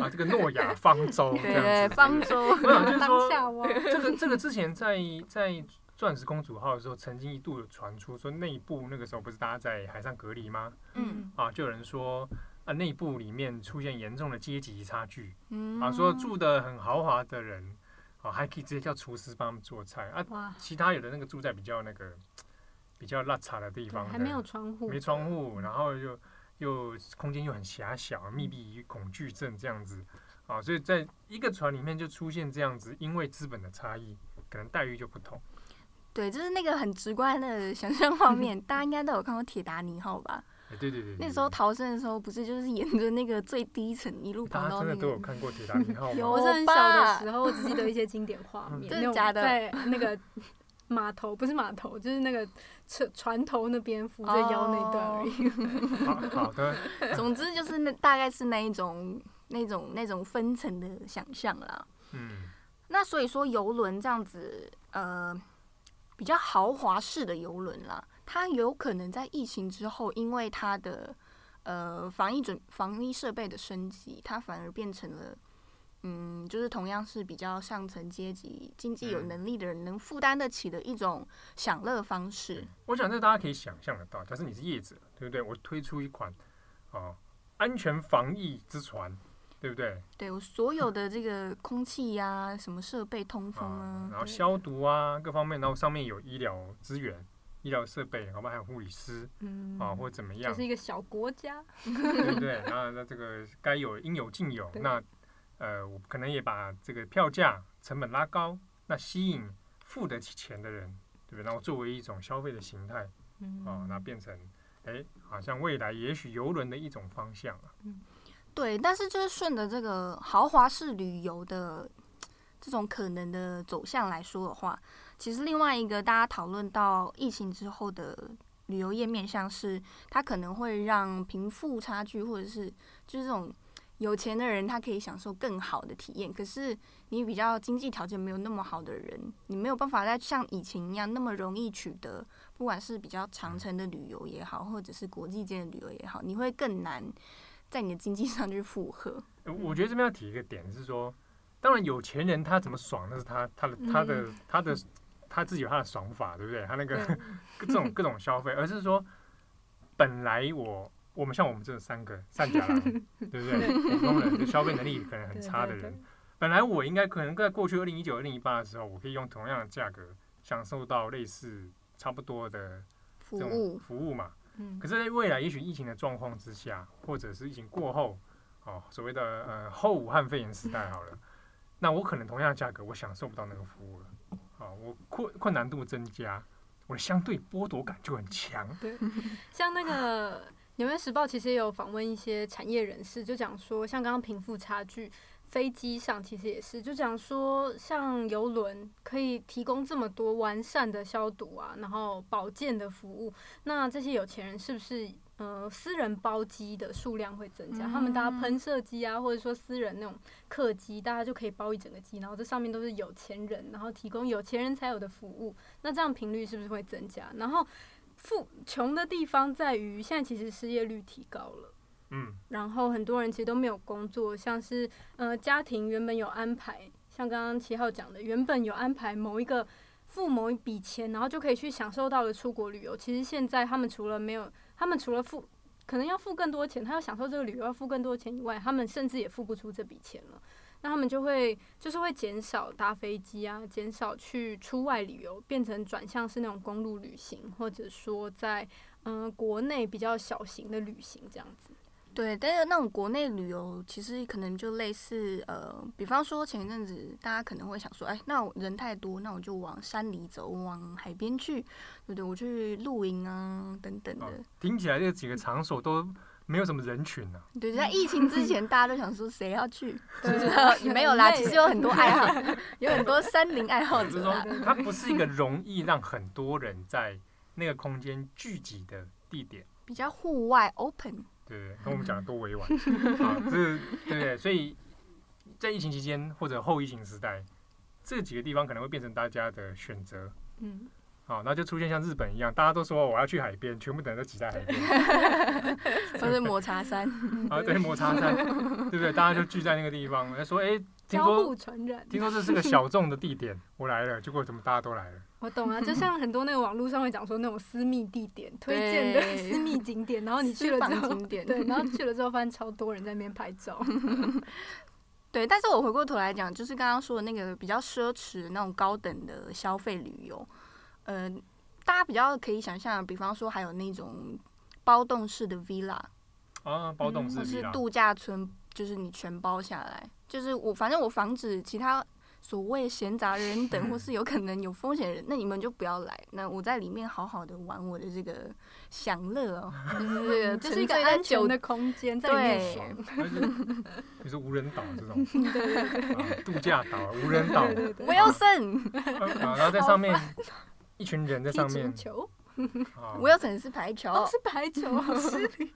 啊，这个诺亚方舟，对对，方舟。我想就是说，这个这个之前在在钻石公主号的时候，曾经一度有传出说，内部那个时候不是大家在海上隔离吗？嗯。啊，就有人说啊，内部里面出现严重的阶级差距。嗯。啊，说住的很豪华的人，啊，还可以直接叫厨师帮他们做菜啊。其他有的那个住在比较那个。比较邋遢的地方，还没有窗户，没窗户，然后又又空间又很狭小，密闭恐惧症这样子啊，所以在一个船里面就出现这样子，因为资本的差异，可能待遇就不同。对，就是那个很直观的 想象画面，大家应该都有看过《铁达尼号》吧？对对对，那时候逃生的时候，不是就是沿着那个最低层一路跑到那个？大家真的都有看过《铁达尼号》吗？有，我是很小的时候，我只记得一些经典画面，真的假的？在那个。码头不是码头，就是那个船船头那边扶着腰那段而已。Oh. 好的。总之就是那大概是那一种那种那种分层的想象啦。嗯。那所以说游轮这样子，呃，比较豪华式的游轮啦，它有可能在疫情之后，因为它的呃防疫准防疫设备的升级，它反而变成了。嗯，就是同样是比较上层阶级、经济有能力的人能负担得起的一种享乐方式。我想这大家可以想象得到，假设你是业者，对不对？我推出一款啊、哦、安全防疫之船，对不对？对，我所有的这个空气呀、啊、什么设备通风啊，然后消毒啊各方面，然后上面有医疗资源、医疗设备，好吧，还有护理师，嗯啊或者怎么样？这是一个小国家，对不对？那那这个该有应有尽有，那。呃，我可能也把这个票价成本拉高，那吸引付得起钱的人，对不对？然后作为一种消费的形态，嗯，哦，那变成，哎，好像未来也许游轮的一种方向啊。嗯，对，但是就是顺着这个豪华式旅游的这种可能的走向来说的话，其实另外一个大家讨论到疫情之后的旅游业面向是，它可能会让贫富差距或者是就是这种。有钱的人他可以享受更好的体验，可是你比较经济条件没有那么好的人，你没有办法再像以前一样那么容易取得，不管是比较长程的旅游也好，或者是国际间的旅游也好，你会更难在你的经济上去负荷。我觉得这边要提一个点是说，当然有钱人他怎么爽那是他他的他的 他的他自己有他的爽法，对不对？他那个 各种各种消费，而是说本来我。我们像我们这三个善假郎，对不对？普通人就消费能力可能很差的人，本来我应该可能在过去二零一九、二零一八的时候，我可以用同样的价格享受到类似差不多的这种服务嘛。可是，在未来也许疫情的状况之下，或者是疫情过后，哦，所谓的呃后武汉肺炎时代好了，那我可能同样的价格，我享受不到那个服务了。哦，我困困难度增加，我的相对剥夺感就很强。对，像那个。纽约时报其实也有访问一些产业人士，就讲说，像刚刚贫富差距，飞机上其实也是，就讲说，像游轮可以提供这么多完善的消毒啊，然后保健的服务，那这些有钱人是不是呃私人包机的数量会增加？他们搭喷射机啊，或者说私人那种客机，大家就可以包一整个机，然后这上面都是有钱人，然后提供有钱人才有的服务，那这样频率是不是会增加？然后。富穷的地方在于，现在其实失业率提高了，嗯，然后很多人其实都没有工作，像是呃家庭原本有安排，像刚刚七号讲的，原本有安排某一个付某一笔钱，然后就可以去享受到了出国旅游，其实现在他们除了没有，他们除了付可能要付更多钱，他要享受这个旅游要付更多钱以外，他们甚至也付不出这笔钱了。那他们就会就是会减少搭飞机啊，减少去出外旅游，变成转向是那种公路旅行，或者说在嗯、呃、国内比较小型的旅行这样子。对，但是那种国内旅游其实可能就类似呃，比方说前一阵子大家可能会想说，哎，那人太多，那我就往山里走，往海边去，对不对？我去露营啊等等的。哦、听起来这几个场所都。没有什么人群呢、啊。对，在疫情之前，大家都想说谁要去，也没有啦。其实有很多爱好，有很多山林爱好者。就是说，它不是一个容易让很多人在那个空间聚集的地点。比较户外，open。对对，跟我们讲的多委婉啊，这对对对。所以在疫情期间或者后疫情时代，这几个地方可能会变成大家的选择。嗯。好，那就出现像日本一样，大家都说我要去海边，全部等人都挤在海边，都是抹茶山。啊，对，抹茶山，对不对？大家就聚在那个地方，说，哎、欸，听说，听说这是个小众的地点，我来了，结果怎么大家都来了？我懂啊，就像很多那个网络上会讲说那种私密地点推荐的私密景点，然后你去了之后，对，然后去了之后发现超多人在那边拍照。对，但是我回过头来讲，就是刚刚说的那个比较奢侈那种高等的消费旅游。呃，大家比较可以想象，比方说还有那种包栋式的 villa 啊，包栋式或是度假村，就是你全包下来，就是我反正我防止其他所谓闲杂人等 或是有可能有风险的人，那你们就不要来，那我在里面好好的玩我的这个享乐哦，就是就是一个安全的空间，在里面爽。你是无人岛这种，度假岛无人岛，Wilson，然后在上面。一群人在上面。球，Wilson 是排球，哦、是排球，好失礼，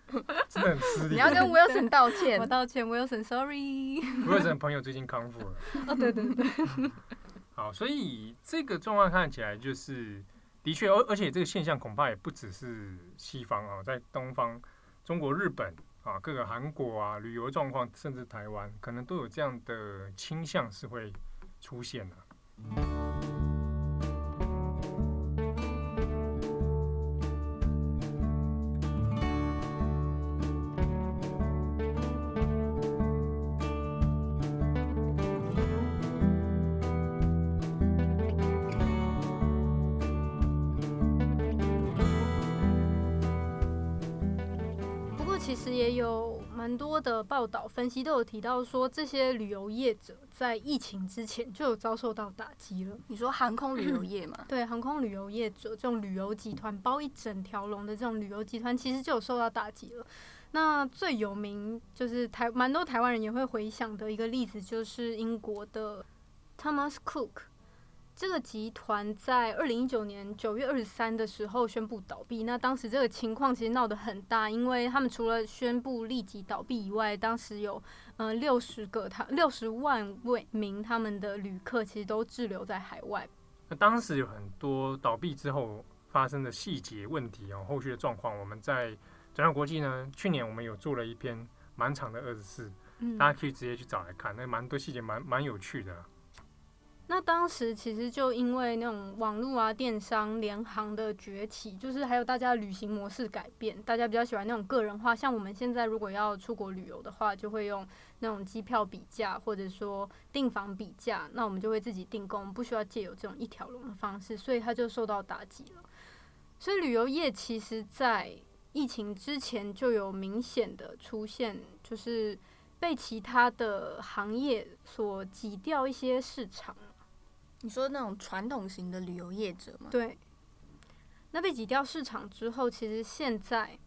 真的很失礼。你要跟 Wilson 道歉，我道歉，Wilson，Sorry。Wilson 朋友最近康复了。哦，对对对。好，所以这个状况看起来就是，的的确，而而且这个现象恐怕也不只是西方啊，在东方，中国、日本啊，各个韩国啊，旅游状况，甚至台湾，可能都有这样的倾向是会出现的。蛮多的报道分析都有提到说，这些旅游业者在疫情之前就有遭受到打击了。你说航空旅游 业嘛？对，航空旅游业者这种旅游集团包一整条龙的这种旅游集团，其实就有受到打击了。那最有名就是台蛮多台湾人也会回想的一个例子，就是英国的 Thomas Cook。这个集团在二零一九年九月二十三的时候宣布倒闭。那当时这个情况其实闹得很大，因为他们除了宣布立即倒闭以外，当时有嗯六十个他六十万位名他们的旅客其实都滞留在海外。那当时有很多倒闭之后发生的细节问题哦，后续的状况，我们在转角国际呢，去年我们有做了一篇蛮长的二十四，大家可以直接去找来看，那蛮多细节蛮蛮有趣的。那当时其实就因为那种网络啊、电商、联行的崛起，就是还有大家旅行模式改变，大家比较喜欢那种个人化。像我们现在如果要出国旅游的话，就会用那种机票比价，或者说订房比价，那我们就会自己订购，不需要借由这种一条龙的方式，所以它就受到打击了。所以旅游业其实在疫情之前就有明显的出现，就是被其他的行业所挤掉一些市场。你说那种传统型的旅游业者吗？对。那被挤掉市场之后，其实现在，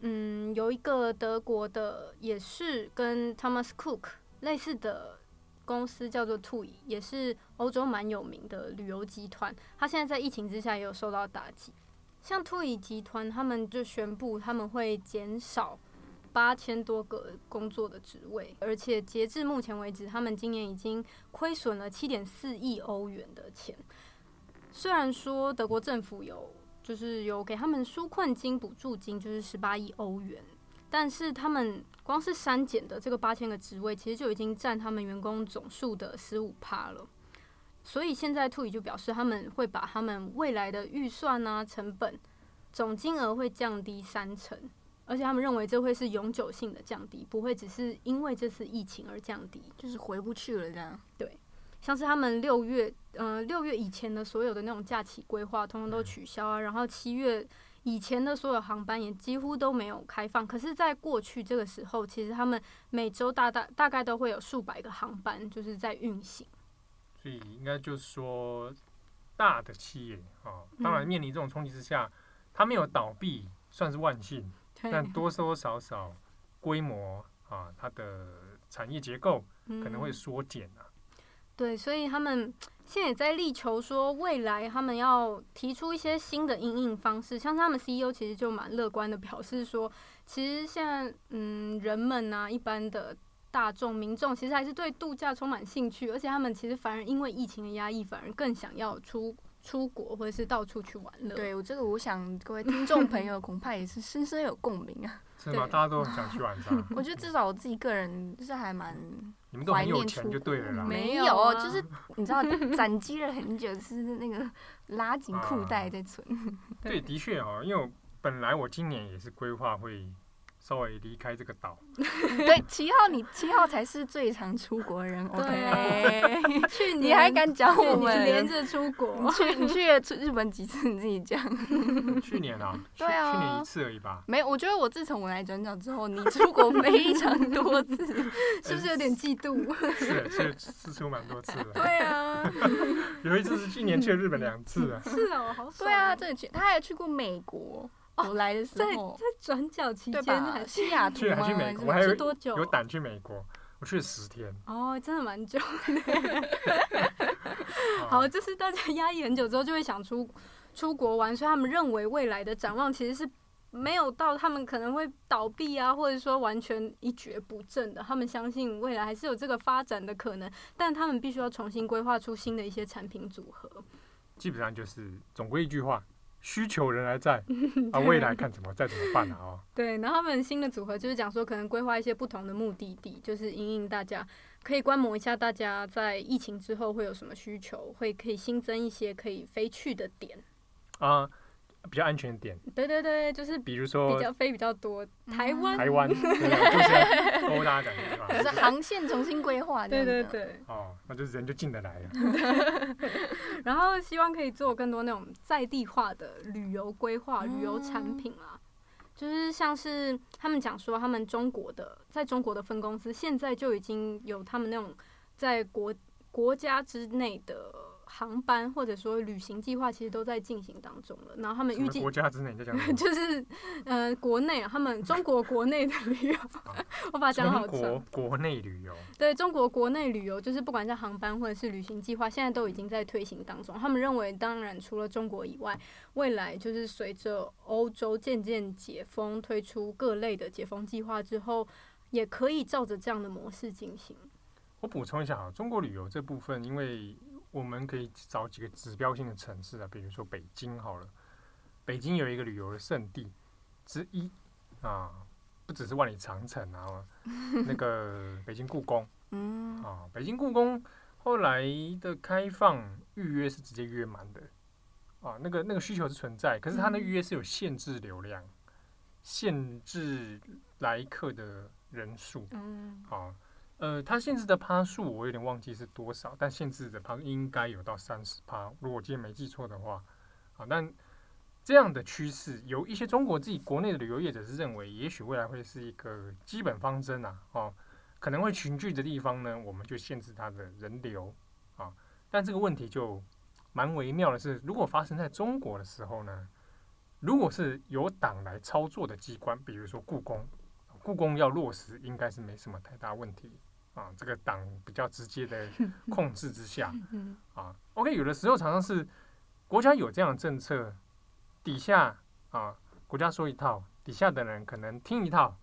嗯，有一个德国的，也是跟 Thomas Cook 类似的公司，叫做 TUI，也是欧洲蛮有名的旅游集团。他现在在疫情之下也有受到打击。像 TUI 集团，他们就宣布他们会减少。八千多个工作的职位，而且截至目前为止，他们今年已经亏损了七点四亿欧元的钱。虽然说德国政府有就是有给他们纾困金、补助金，就是十八亿欧元，但是他们光是删减的这个八千个职位，其实就已经占他们员工总数的十五趴了。所以现在 TUI 就表示，他们会把他们未来的预算啊、成本总金额会降低三成。而且他们认为这会是永久性的降低，不会只是因为这次疫情而降低，就是回不去了这样。对，像是他们六月，呃，六月以前的所有的那种假期规划，通通都取消啊。然后七月以前的所有航班也几乎都没有开放。可是，在过去这个时候，其实他们每周大大大概都会有数百个航班就是在运行。所以应该就是说，大的企业啊，当然面临这种冲击之下，它没有倒闭，算是万幸。但多多少少规模啊，它的产业结构可能会缩减啊。对，所以他们现在也在力求说，未来他们要提出一些新的应应方式。像他们 CEO 其实就蛮乐观的，表示说，其实现在嗯，人们啊，一般的大众民众，其实还是对度假充满兴趣，而且他们其实反而因为疫情的压抑，反而更想要出。出国或者是到处去玩乐，对我这个，我想各位听众朋友 恐怕也是深深有共鸣啊。是吗？大家都很想去玩 呐。我觉得至少我自己个人就是还蛮你们都很有钱就对了啦。没有，啊、就是你知道 攒积了很久，是那个拉紧裤带在存。啊、对，的确哦，因为我本来我今年也是规划会。稍微离开这个岛，对，七号你七号才是最常出国的人，OK？去你还敢讲我们连着出国？你去你去了日本几次？你自己讲。去年啊，对啊，去年一次而已吧。没有，我觉得我自从我来转角之后，你出国非常多次，是不是有点嫉妒？是是是出蛮多次的。对啊，有一次是去年去了日本两次啊。是哦，好爽。对啊，真的去，他还去过美国。我来的时候，在在转角期间，西雅图去还去美国，我还有多久？有胆去美国，我去了十天。哦，真的蛮久的。好，就是大家压抑很久之后，就会想出出国玩，所以他们认为未来的展望其实是没有到他们可能会倒闭啊，或者说完全一蹶不振的。他们相信未来还是有这个发展的可能，但他们必须要重新规划出新的一些产品组合。基本上就是总归一句话。需求仍然在 啊，未来看怎么再怎么办啊？哦，对，然后他们新的组合就是讲说，可能规划一些不同的目的地，就是引领大家可以观摩一下，大家在疫情之后会有什么需求，会可以新增一些可以飞去的点啊。比较安全点，对对对，就是比如说比较飞比较多，台湾。台湾，就是勾搭感觉吧，就是航线重新规划，对对对，哦，那就人就进得来了。然后希望可以做更多那种在地化的旅游规划、旅游产品啦，就是像是他们讲说，他们中国的在中国的分公司现在就已经有他们那种在国国家之内的。航班或者说旅行计划其实都在进行当中了，然后他们预计国家之内在讲 就是呃国内啊，他们中国国内的旅游，我把它讲好。中国国内旅游。对，中国国内旅游就是不管是航班或者是旅行计划，现在都已经在推行当中。他们认为，当然除了中国以外，未来就是随着欧洲渐渐解封，推出各类的解封计划之后，也可以照着这样的模式进行。我补充一下啊，中国旅游这部分，因为我们可以找几个指标性的城市啊，比如说北京好了，北京有一个旅游的胜地之一啊，不只是万里长城啊，那个 北京故宫，嗯啊，北京故宫后来的开放预约是直接约满的啊，那个那个需求是存在，可是它的预约是有限制流量，限制来客的人数，啊。呃，它限制的趴数我有点忘记是多少，但限制的趴应该有到三十趴，如果我今天没记错的话，啊，但这样的趋势，有一些中国自己国内的旅游业者是认为，也许未来会是一个基本方针啊，哦，可能会群聚的地方呢，我们就限制它的人流啊，但这个问题就蛮微妙的是，如果发生在中国的时候呢，如果是由党来操作的机关，比如说故宫，故宫要落实，应该是没什么太大问题。啊，这个党比较直接的控制之下，啊，OK，有的时候常常是国家有这样的政策，底下啊，国家说一套，底下的人可能听一套，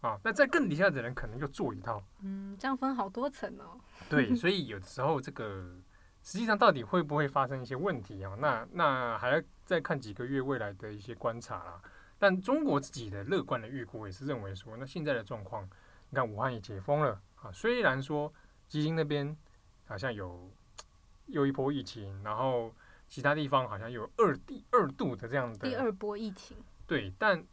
啊，那在更底下的人可能就做一套，嗯，这样分好多层哦。对，所以有的时候这个实际上到底会不会发生一些问题啊？那那还要再看几个月未来的一些观察啦。但中国自己的乐观的预估也是认为说，那现在的状况，你看武汉也解封了。啊，虽然说基金那边好像有又一波疫情，然后其他地方好像有二第二度的这样的第二波疫情，对，但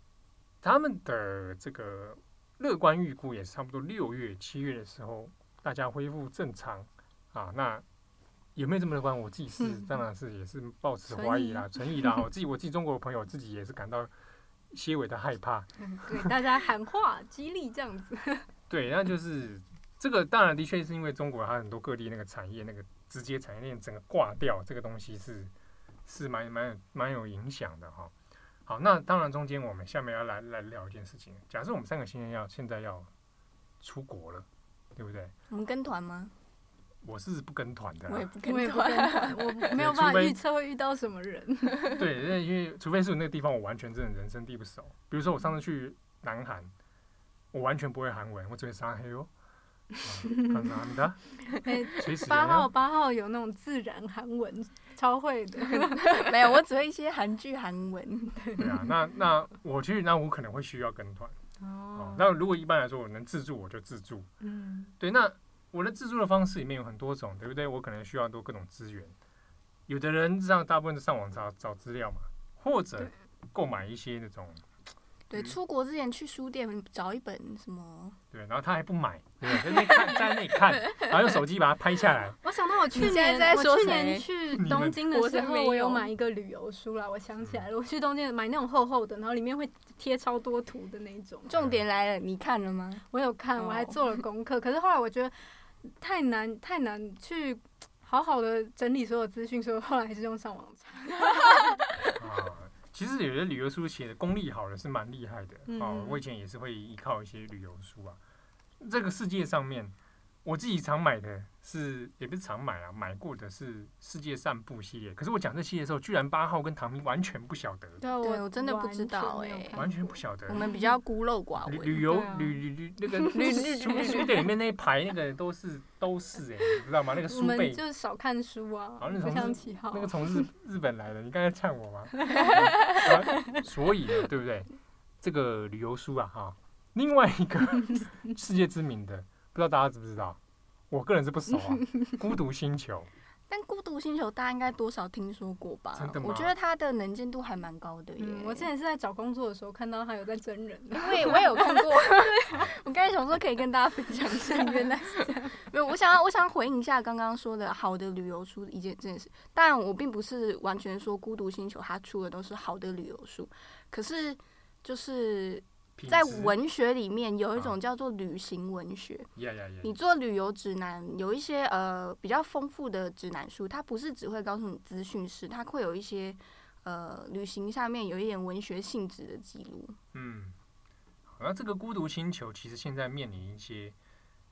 他们的这个乐观预估也是差不多六月、七月的时候，大家恢复正常啊。那有没有这么乐观？我自己是、嗯、当然是也是抱持怀疑啦、存疑啦。我自己我自己中国的朋友自己也是感到些微的害怕。嗯，对，大家喊话激励这样子。对，那就是。这个当然的确是因为中国它很多各地那个产业那个直接产业链整个挂掉，这个东西是是蛮蛮蛮有影响的哈。好，那当然中间我们下面要来来聊一件事情。假设我们三个现在要现在要出国了，对不对？我们跟团吗？我是不跟团的，我也不跟团，我 没有办法预测会遇到什么人。对，因为因为除非是那个地方我完全真的人生地不熟，比如说我上次去南韩，我完全不会韩文，我只会撒黑哟。很难的。八号八号有那种自然韩文，超会的。没有，我只会一些韩剧韩文。对啊，那那我去，那我可能会需要跟团。哦。那如果一般来说我能自助，我就自助。嗯。对，那我的自助的方式里面有很多种，对不对？我可能需要多各种资源。有的人这样，大部分是上网找找资料嘛，或者购买一些那种。对，出国之前去书店找一本什么？对，然后他还不买，对，在那看，在那里看，然后用手机把它拍下来。我想到我去年，我去年去东京的时候，我有买一个旅游书啦。我想起来了，我去东京买那种厚厚的，然后里面会贴超多图的那种。重点来了，你看了吗？我有看，我还做了功课。可是后来我觉得太难，太难去好好的整理所有资讯，所以后来还是用上网查。其实有些旅游书写的功力好的是蛮厉害的，哦，我以前也是会依靠一些旅游书啊。这个世界上面，我自己常买的是，也不是常买啊，买过的是世界散步系列。可是我讲这系列的时候，居然八号跟唐明完全不晓得。对啊，我我真的不知道哎，完全不晓得。我们比较孤陋寡闻。旅游旅旅旅那个书书书店里面那一排那个都是都是哎，你知道吗？那个书背就是少看书啊。好，那从那个从日日本来的，你刚才呛我吗？所以对不对？这个旅游书啊，哈，另外一个 世界知名的，不知道大家知不知道？我个人是不熟啊，《孤独星球》。但《孤独星球》大家应该多少听说过吧？真的吗？我觉得它的能见度还蛮高的耶。嗯，我之前是在找工作的时候看到它有在真人，因为我也有看过。我刚才想说可以跟大家分享一下，原来是这样。没有，我想要我想回应一下刚刚说的好的旅游书一件这件事。但我并不是完全说《孤独星球》它出的都是好的旅游书，可是。就是在文学里面有一种叫做旅行文学。你做旅游指南，有一些呃比较丰富的指南书，它不是只会告诉你资讯是，它会有一些呃旅行上面有一点文学性质的记录。嗯，那这个孤独星球其实现在面临一些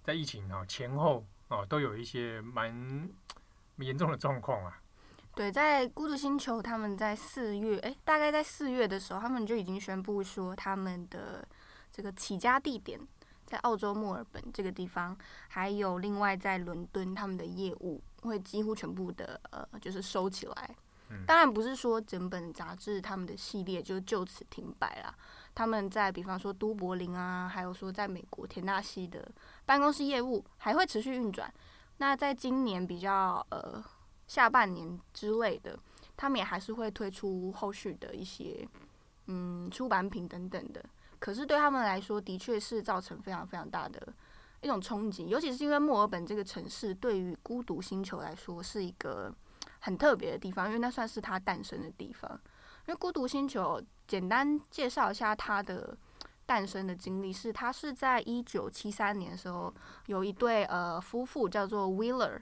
在疫情啊前后啊都有一些蛮 严重的状况啊。对，在孤独星球，他们在四月，哎，大概在四月的时候，他们就已经宣布说，他们的这个起家地点在澳洲墨尔本这个地方，还有另外在伦敦，他们的业务会几乎全部的呃，就是收起来。当然不是说整本杂志他们的系列就就此停摆了，他们在比方说都柏林啊，还有说在美国田纳西的办公室业务还会持续运转。那在今年比较呃。下半年之类的，他们也还是会推出后续的一些嗯出版品等等的。可是对他们来说，的确是造成非常非常大的一种冲击，尤其是因为墨尔本这个城市对于孤独星球来说是一个很特别的地方，因为那算是它诞生的地方。因为孤独星球，简单介绍一下它的诞生的经历，是它是在一九七三年的时候，有一对呃夫妇叫做 Wheeler。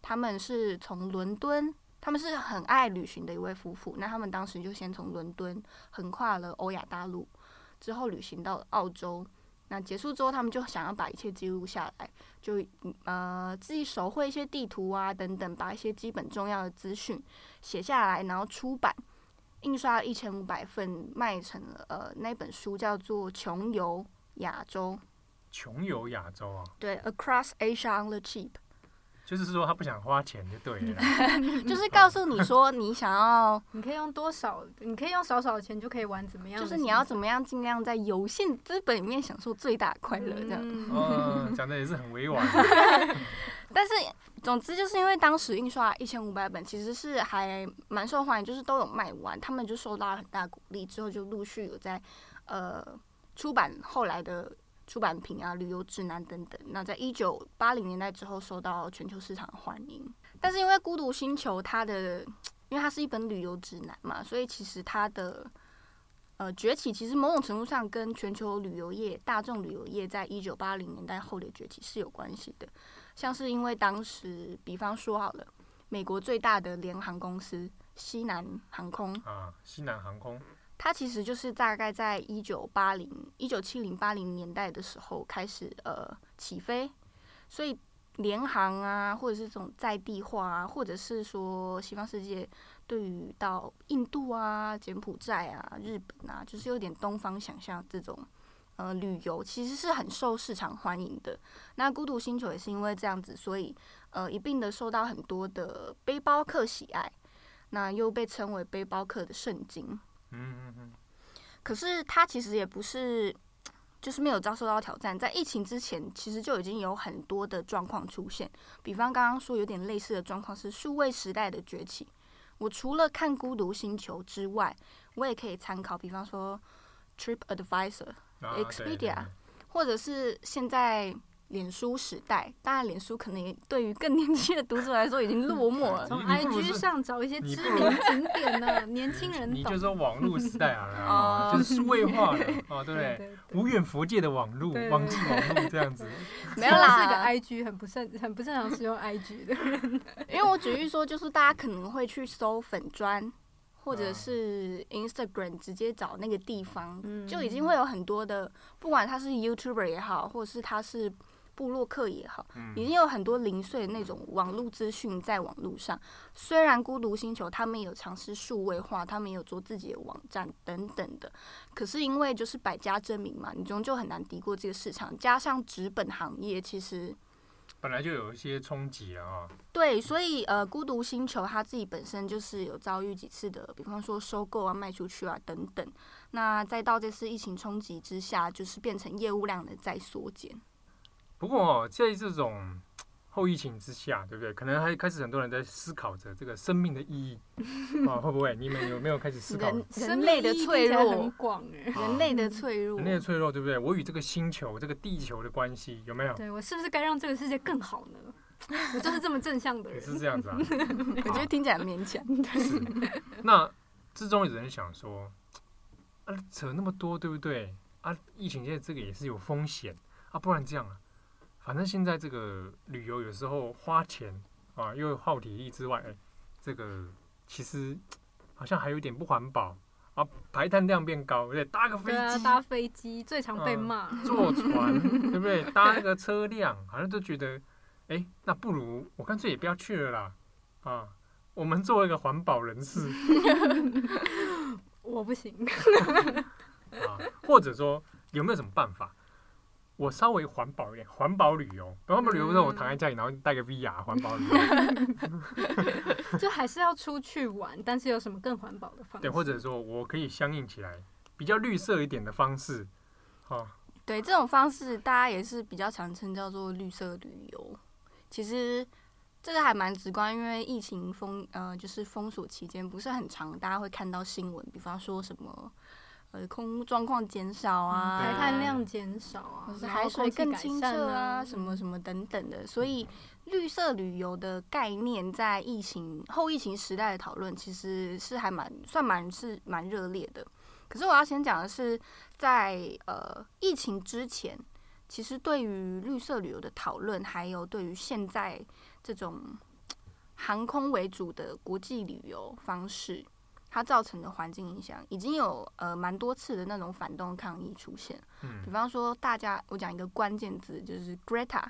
他们是从伦敦，他们是很爱旅行的一位夫妇。那他们当时就先从伦敦横跨了欧亚大陆，之后旅行到了澳洲。那结束之后，他们就想要把一切记录下来，就呃自己手绘一些地图啊等等，把一些基本重要的资讯写下来，然后出版，印刷一千五百份，卖成了呃那本书叫做《穷游亚洲》。穷游亚洲啊？对，Across Asia on the Cheap。就是说他不想花钱就对了，就是告诉你说你想要，你可以用多少，你可以用少少的钱就可以玩怎么样？就是你要怎么样尽量在有限资本里面享受最大快乐，这样。嗯，讲的也是很委婉。但是总之就是因为当时印刷一千五百本，其实是还蛮受欢迎，就是都有卖完，他们就受到了很大鼓励，之后就陆续有在呃出版后来的。出版品啊，旅游指南等等。那在一九八零年代之后，受到全球市场的欢迎。但是因为《孤独星球》它的，因为它是一本旅游指南嘛，所以其实它的呃崛起，其实某种程度上跟全球旅游业、大众旅游业在一九八零年代后的崛起是有关系的。像是因为当时，比方说好了，美国最大的联航公司西南航空啊，西南航空。它其实就是大概在一九八零、一九七零、八零年代的时候开始呃起飞，所以联航啊，或者是这种在地化啊，或者是说西方世界对于到印度啊、柬埔寨啊、日本啊，就是有点东方想象这种呃旅游，其实是很受市场欢迎的。那孤独星球也是因为这样子，所以呃一并的受到很多的背包客喜爱，那又被称为背包客的圣经。嗯嗯嗯，可是他其实也不是，就是没有遭受到挑战。在疫情之前，其实就已经有很多的状况出现。比方刚刚说有点类似的状况是数位时代的崛起。我除了看《孤独星球》之外，我也可以参考，比方说 TripAdvisor、Expedia，或者是现在。脸书时代，当然脸书可能也对于更年轻的读者来说已经落寞了。从 IG 上找一些知名景点呢，年轻人你就说网络时代啊，就是数位化的哦，对不对？无远佛界的网络，网际网络这样子。没有啦，是个 IG 很不擅很不擅长使用 IG 的人。因为我举例说，就是大家可能会去搜粉砖，或者是 Instagram 直接找那个地方，就已经会有很多的，不管他是 YouTuber 也好，或者是他是。部落客也好，嗯、已经有很多零碎的那种网络资讯在网络上。虽然孤独星球他们有尝试数位化，他们也有做自己的网站等等的，可是因为就是百家争鸣嘛，你终究很难敌过这个市场。加上纸本行业其实本来就有一些冲击啊。对，所以呃，孤独星球它自己本身就是有遭遇几次的，比方说收购啊、卖出去啊等等。那再到这次疫情冲击之下，就是变成业务量的在缩减。不过哦，在这种后疫情之下，对不对？可能还开始很多人在思考着这个生命的意义啊，会不会？你们有没有开始思考人人类的脆弱很广哎，人类的脆弱，人类的脆弱，对不对？我与这个星球、这个地球的关系有没有？对，我是不是该让这个世界更好呢？我就是这么正向的人，是这样子啊。我觉得听起来很勉强。是。那之中有人想说，啊，扯那么多，对不对？啊，疫情现在这个也是有风险啊，不然这样啊。反正现在这个旅游有时候花钱啊，又耗体力之外，欸，这个其实好像还有点不环保啊，排碳量变高，对，搭个飞机，啊，搭飞机最常被骂，嗯，坐船，对不对？搭那个车辆，好像都觉得，哎，欸，那不如我干脆也不要去了啦，啊，我们作为一个环保人士，我不行，啊，或者说有没有什么办法？我稍微环保一点，环保旅游。环保旅游不是我躺在家里，然后带个 VR 环保旅游。就还是要出去玩，但是有什么更环保的方式？对，或者说我可以相应起来，比较绿色一点的方式。哦，对，这种方式大家也是比较常称叫做绿色旅游。其实这个还蛮直观，因为疫情封呃就是封锁期间不是很长，大家会看到新闻，比方说什么。呃，空污状况减少啊，排碳量减少啊，海水更清澈啊，啊什么什么等等的。所以，绿色旅游的概念在疫情后疫情时代的讨论，其实是还蛮算蛮是蛮热烈的。可是我要先讲的是，在呃疫情之前，其实对于绿色旅游的讨论，还有对于现在这种航空为主的国际旅游方式。它造成的环境影响已经有呃蛮多次的那种反动抗议出现，嗯，比方说大家我讲一个关键字就是 Greta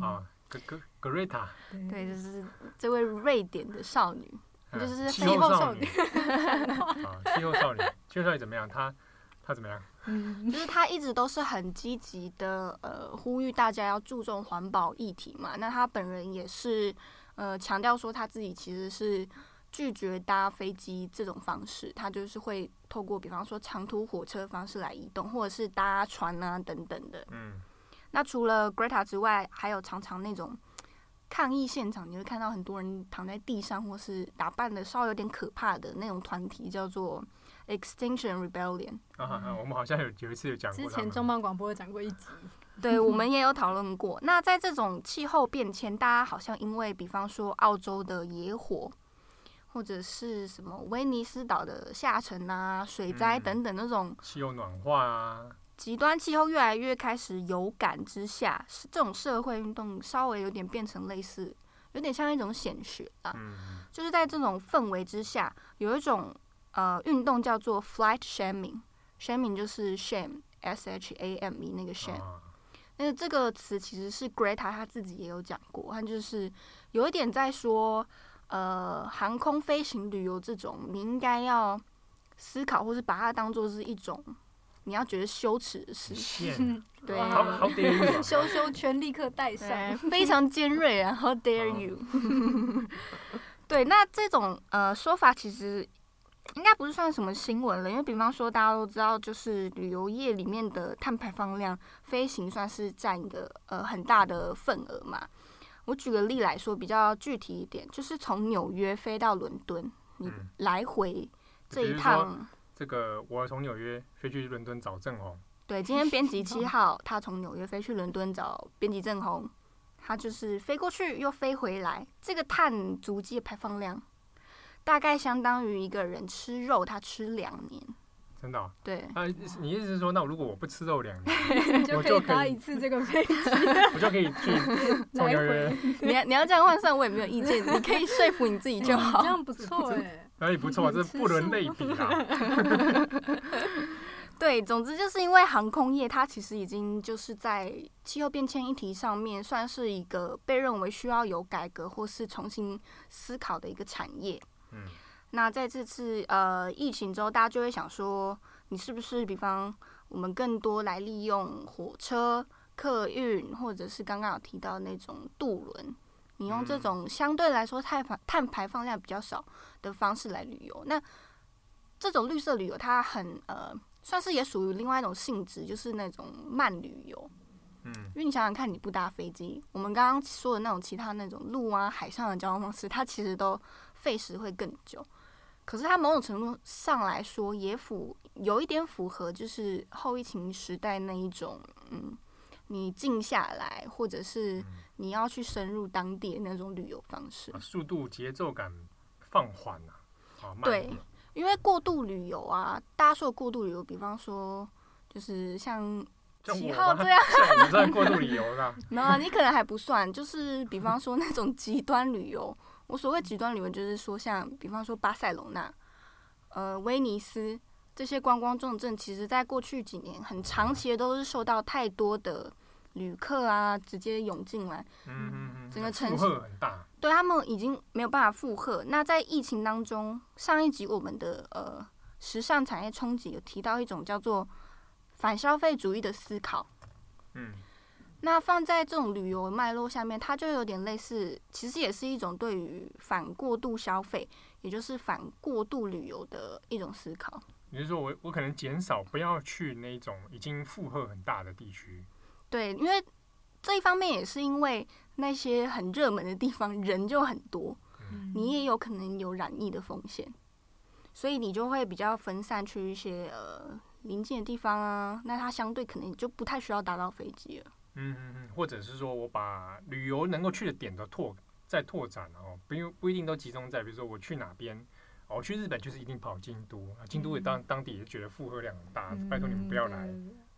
啊，格格 Greta，对，就是这位瑞典的少女，嗯、就是气候少女，啊，气候少女，气候少女怎么样？她她怎么样？嗯，就是她一直都是很积极的呃呼吁大家要注重环保议题嘛，那她本人也是呃强调说她自己其实是。拒绝搭飞机这种方式，他就是会透过比方说长途火车方式来移动，或者是搭船啊等等的。嗯，那除了 Greta 之外，还有常常那种抗议现场，你会看到很多人躺在地上，或是打扮的稍微有点可怕的那种团体，叫做 Extinction Rebellion。啊，啊，我们好像有有一次有讲过，之前重磅广播有讲过一集，对，我们也有讨论过。那在这种气候变迁，大家好像因为比方说澳洲的野火。或者是什么威尼斯岛的下沉啊、水灾等等那种气候暖化啊，极端气候越来越开始有感之下，是这种社会运动稍微有点变成类似，有点像一种显学啊。就是在这种氛围之下，有一种呃运动叫做 flight shaming，shaming 就是 shame，s h a m e 那个 shame。那这个词其实是 Greta 他自己也有讲过，他就是有一点在说。呃，航空飞行旅游这种，你应该要思考，或是把它当做是一种你要觉得羞耻的事情。对，好好 dare you，羞羞圈立刻带上，非常尖锐啊，How dare you？对，那这种呃说法其实应该不是算什么新闻了，因为比方说大家都知道，就是旅游业里面的碳排放量，飞行算是占一个呃很大的份额嘛。我举个例来说，比较具体一点，就是从纽约飞到伦敦，你来回这一趟，这个我从纽约飞去伦敦找郑红。对，今天编辑 七号他从纽约飞去伦敦找编辑郑红，他就是飞过去又飞回来，这个碳足迹的排放量大概相当于一个人吃肉，他吃两年。真的、哦？对。啊，你意思是说，那如果我不吃肉两年，就可以搭一次这个飞机，我就可以去 纽约。你要你要这样换算，我也没有意见。你可以说服你自己就好。这样不错哎。哎，不错，这不伦类比啊。对，总之就是因为航空业它其实已经就是在气候变迁议题上面算是一个被认为需要有改革或是重新思考的一个产业。嗯，那在这次呃疫情之后，大家就会想说，你是不是比方我们更多来利用火车、客运，或者是刚刚有提到那种渡轮，你用这种相对来说碳排碳排放量比较少的方式来旅游。那这种绿色旅游，它很呃。算是也属于另外一种性质，就是那种慢旅游。嗯，因为你想想看，你不搭飞机，我们刚刚说的那种其他那种路啊、海上的交通方式，它其实都费时会更久。可是它某种程度上来说，也符有一点符合，就是后疫情时代那一种，嗯，你静下来，或者是你要去深入当地的那种旅游方式，啊、速度节奏感放缓啊，啊，慢对。因为过度旅游啊，大家说的过度旅游，比方说就是像七号这样，你算过度旅游的？没有，你可能还不算。就是比方说那种极端旅游，我所谓极端旅游，就是说像比方说巴塞隆纳、呃威尼斯这些观光重镇，其实在过去几年很长期的都是受到太多的旅客啊直接涌进来，嗯嗯嗯，整个城市很大。对他们已经没有办法负荷。那在疫情当中，上一集我们的呃时尚产业冲击有提到一种叫做反消费主义的思考。嗯，那放在这种旅游脉络下面，它就有点类似，其实也是一种对于反过度消费，也就是反过度旅游的一种思考。也就是说我我可能减少不要去那种已经负荷很大的地区。对，因为这一方面也是因为。那些很热门的地方人就很多，你也有可能有染疫的风险，所以你就会比较分散去一些呃临近的地方啊。那它相对可能就不太需要搭到飞机了。嗯嗯嗯，或者是说我把旅游能够去的点都拓再拓展哦，不用不一定都集中在，比如说我去哪边，哦去日本就是一定跑京都，啊京都也当当地也觉得负荷量很大，拜托你们不要来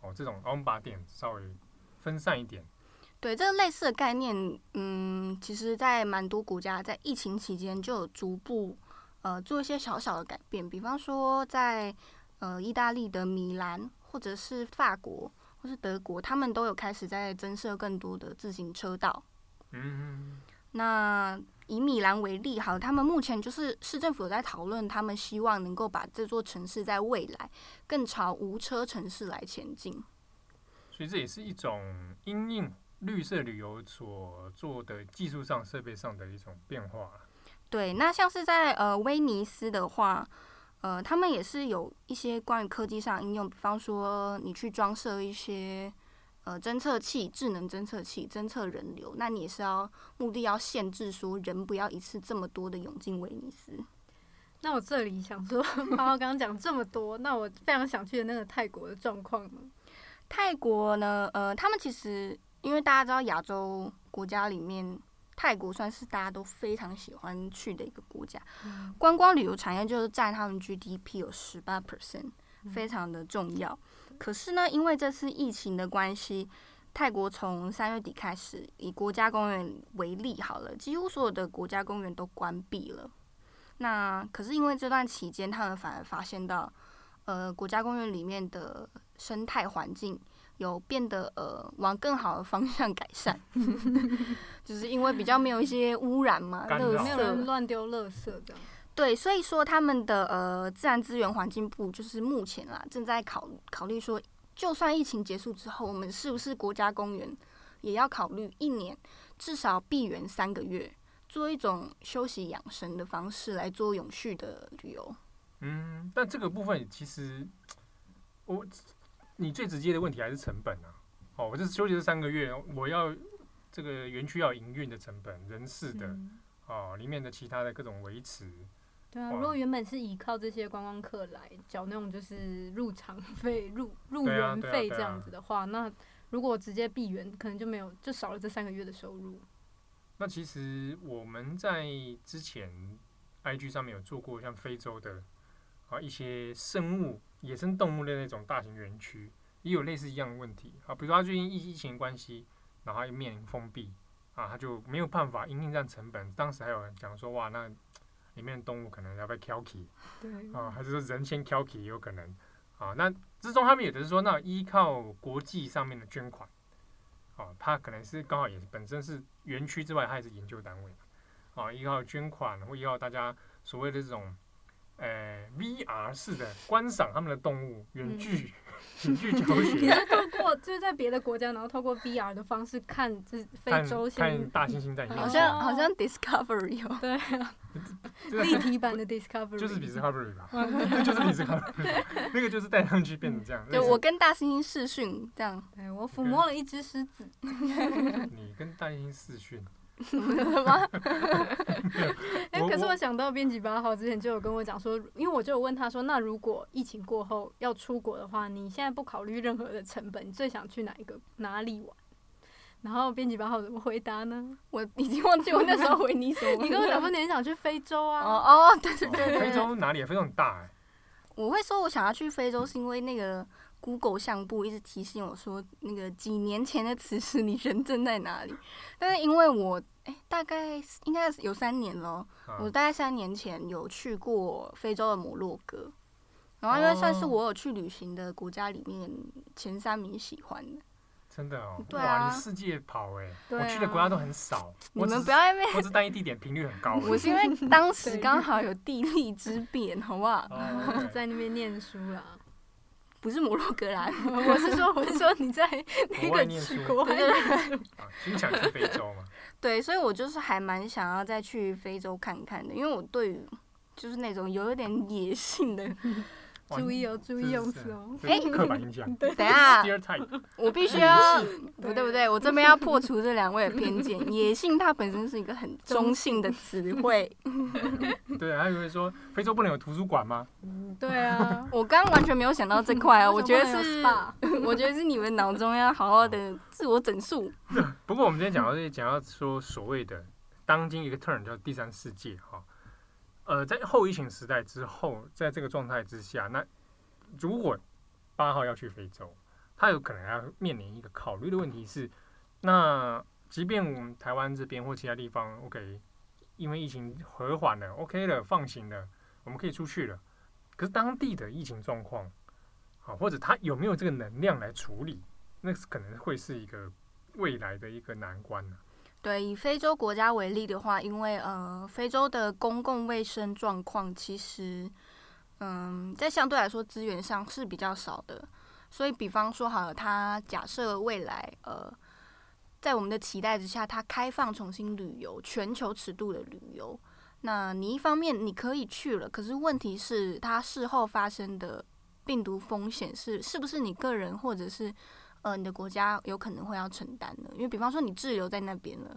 哦。这种我们把点稍微分散一点。对，这个类似的概念，嗯，其实，在蛮多国家在疫情期间就有逐步呃做一些小小的改变。比方说在，在呃意大利的米兰，或者是法国，或是德国，他们都有开始在增设更多的自行车道。嗯，那以米兰为例，好，他们目前就是市政府有在讨论，他们希望能够把这座城市在未来更朝无车城市来前进。所以这也是一种因应。绿色旅游所做的技术上、设备上的一种变化。对，那像是在呃威尼斯的话，呃，他们也是有一些关于科技上应用，比方说你去装设一些呃侦测器、智能侦测器，侦测人流。那你也是要目的要限制说人不要一次这么多的涌进威尼斯。那我这里想说，包括刚刚讲这么多，那我非常想去的那个泰国的状况呢？泰国呢，呃，他们其实。因为大家知道，亚洲国家里面，泰国算是大家都非常喜欢去的一个国家。观光旅游产业就是占他们 GDP 有十八 percent，非常的重要。可是呢，因为这次疫情的关系，泰国从三月底开始，以国家公园为例好了，几乎所有的国家公园都关闭了。那可是因为这段期间，他们反而发现到，呃，国家公园里面的生态环境。有变得呃往更好的方向改善，就是因为比较没有一些污染嘛，垃圾，没有人乱丢垃圾这样。对，所以说他们的呃自然资源环境部就是目前啦正在考考虑说，就算疫情结束之后，我们是不是国家公园也要考虑一年至少闭园三个月，做一种休息养生的方式来做永续的旅游。嗯，但这个部分其实我。你最直接的问题还是成本啊！哦，我就是休息这三个月，我要这个园区要营运的成本、人事的、嗯、哦，里面的其他的各种维持。对啊，如果原本是依靠这些观光客来缴那种就是入场费、入入园费这样子的话，那如果直接闭园，可能就没有，就少了这三个月的收入。那其实我们在之前 IG 上面有做过像非洲的啊一些生物。野生动物的那种大型园区也有类似一样的问题啊，比如说他最近疫疫情关系，然后他又面临封闭啊，他就没有办法因应这样成本。当时还有人讲说，哇，那里面的动物可能要被挑起，对啊，还是说人先挑起也有可能啊。那之中他们有的是说，那依靠国际上面的捐款，啊，他可能是刚好也是本身是园区之外，他也是研究单位，啊，依靠捐款或依靠大家所谓的这种，呃，VR 式的观赏他们的动物远距。嗯 远距教学，你是透过就是在别的国家，然后透过 VR 的方式看这非洲看，看大猩猩在里面，好像好像 Discovery 哦，对啊，立体版的 Discovery 就是 Discovery 吧，就是 Discovery，那个就是戴上去变成这样。就我跟大猩猩视讯这样，对我抚摸了一只狮子。你跟大猩猩视讯。什 么吗？哎，可是我想到编辑八号之前就有跟我讲说，因为我就有问他说，那如果疫情过后要出国的话，你现在不考虑任何的成本，你最想去哪一个哪里玩？然后编辑八号怎么回答呢？我已经忘记我那时候回你什么。你跟我讲说你很想去非洲啊？哦哦，对对对，非洲哪里？非洲很大哎。我会说我想要去非洲，是因为那个。Google 相簿一直提醒我说，那个几年前的此时，你人正在哪里？但是因为我哎、欸，大概应该有三年了，啊、我大概三年前有去过非洲的摩洛哥，然后因为算是我有去旅行的国家里面前三名喜欢的。真的哦，对啊，你世界跑哎，我去的国家都很少。你们不要因为我是单一地点频率很高。我是因为当时刚好有地利之便，好不好？在那边念书啦。不是摩洛哥啦，我是说，我是说你在 那个国外念书，经常去非洲嘛。对，所以我就是还蛮想要再去非洲看看的，因为我对于就是那种有一点野性的。注意哦，注意用词哦。哎，刻板印象。等一下，我必须要，不对不对，我这边要破除这两位的偏见。野性它本身是一个很中性的词汇。对，还以为说非洲不能有图书馆吗？对啊，我刚刚完全没有想到这块啊，我觉得是，我觉得是你们脑中要好好的自我整肃。不过我们今天讲到这里，讲到说所谓的当今一个 turn 叫第三世界哈。呃，在后疫情时代之后，在这个状态之下，那如果八号要去非洲，他有可能要面临一个考虑的问题是，那即便我们台湾这边或其他地方，OK，因为疫情和缓了，OK 了，放行了，我们可以出去了，可是当地的疫情状况，啊，或者他有没有这个能量来处理，那是可能会是一个未来的一个难关呢。对，以非洲国家为例的话，因为呃，非洲的公共卫生状况其实，嗯、在相对来说资源上是比较少的，所以比方说好了，它假设未来呃，在我们的期待之下，它开放重新旅游，全球尺度的旅游，那你一方面你可以去了，可是问题是它事后发生的病毒风险是是不是你个人或者是？呃，你的国家有可能会要承担的，因为比方说你滞留在那边了，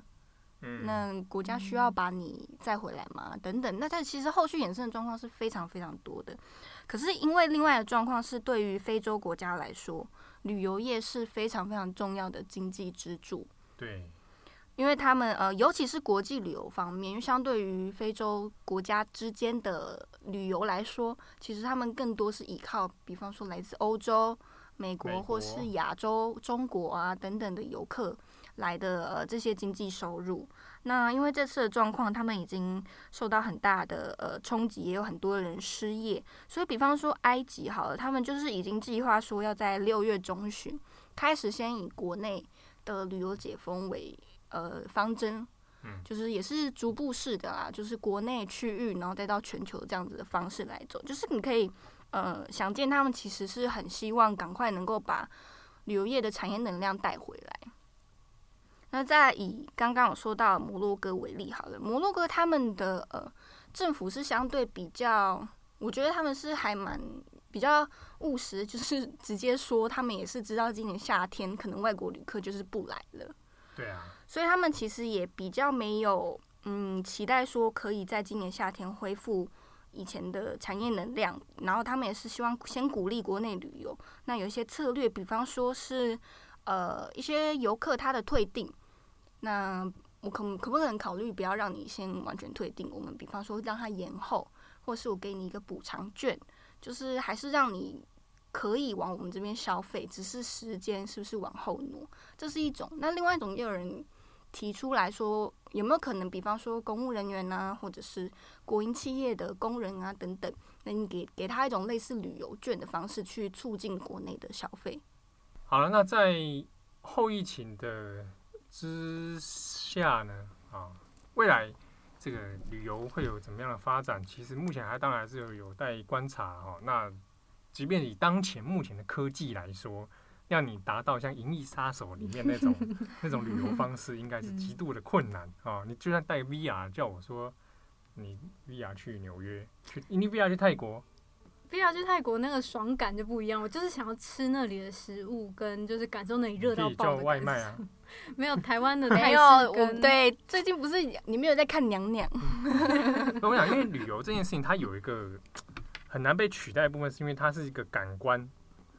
嗯，那国家需要把你再回来吗？等等，那但其实后续衍生的状况是非常非常多的。可是因为另外的状况是，对于非洲国家来说，旅游业是非常非常重要的经济支柱。对，因为他们呃，尤其是国际旅游方面，因为相对于非洲国家之间的旅游来说，其实他们更多是依靠，比方说来自欧洲。美国或是亚洲、中国啊等等的游客来的呃这些经济收入，那因为这次的状况，他们已经受到很大的呃冲击，也有很多人失业，所以比方说埃及好了，他们就是已经计划说要在六月中旬开始先以国内的旅游解封为呃方针，就是也是逐步式的啦，就是国内区域，然后再到全球这样子的方式来走，就是你可以。呃，想见他们其实是很希望赶快能够把旅游业的产业能量带回来。那再以刚刚我说到摩洛哥为例好了，摩洛哥他们的呃政府是相对比较，我觉得他们是还蛮比较务实，就是直接说他们也是知道今年夏天可能外国旅客就是不来了。对啊。所以他们其实也比较没有嗯期待说可以在今年夏天恢复。以前的产业能量，然后他们也是希望先鼓励国内旅游。那有一些策略，比方说是呃一些游客他的退订，那我可可不可能考虑不要让你先完全退订？我们比方说让他延后，或是我给你一个补偿券，就是还是让你可以往我们这边消费，只是时间是不是往后挪？这是一种。那另外一种也有人提出来说，有没有可能，比方说公务人员啊，或者是国营企业的工人啊等等，那你给给他一种类似旅游券的方式，去促进国内的消费。好了，那在后疫情的之下呢，啊，未来这个旅游会有怎么样的发展？其实目前还当然是有有待观察哈。那即便以当前目前的科技来说，让你达到像《银翼杀手》里面那种 那种旅游方式，应该是极度的困难啊！你就算带 VR，叫我说你 VR 去纽约，去你 VR 去泰国，VR 去泰国那个爽感就不一样。我就是想要吃那里的食物，跟就是感受那里热到爆的。叫外卖啊？没有台湾的 没有，我对最近不是你没有在看娘娘？我想，因为旅游这件事情，它有一个很难被取代的部分，是因为它是一个感官。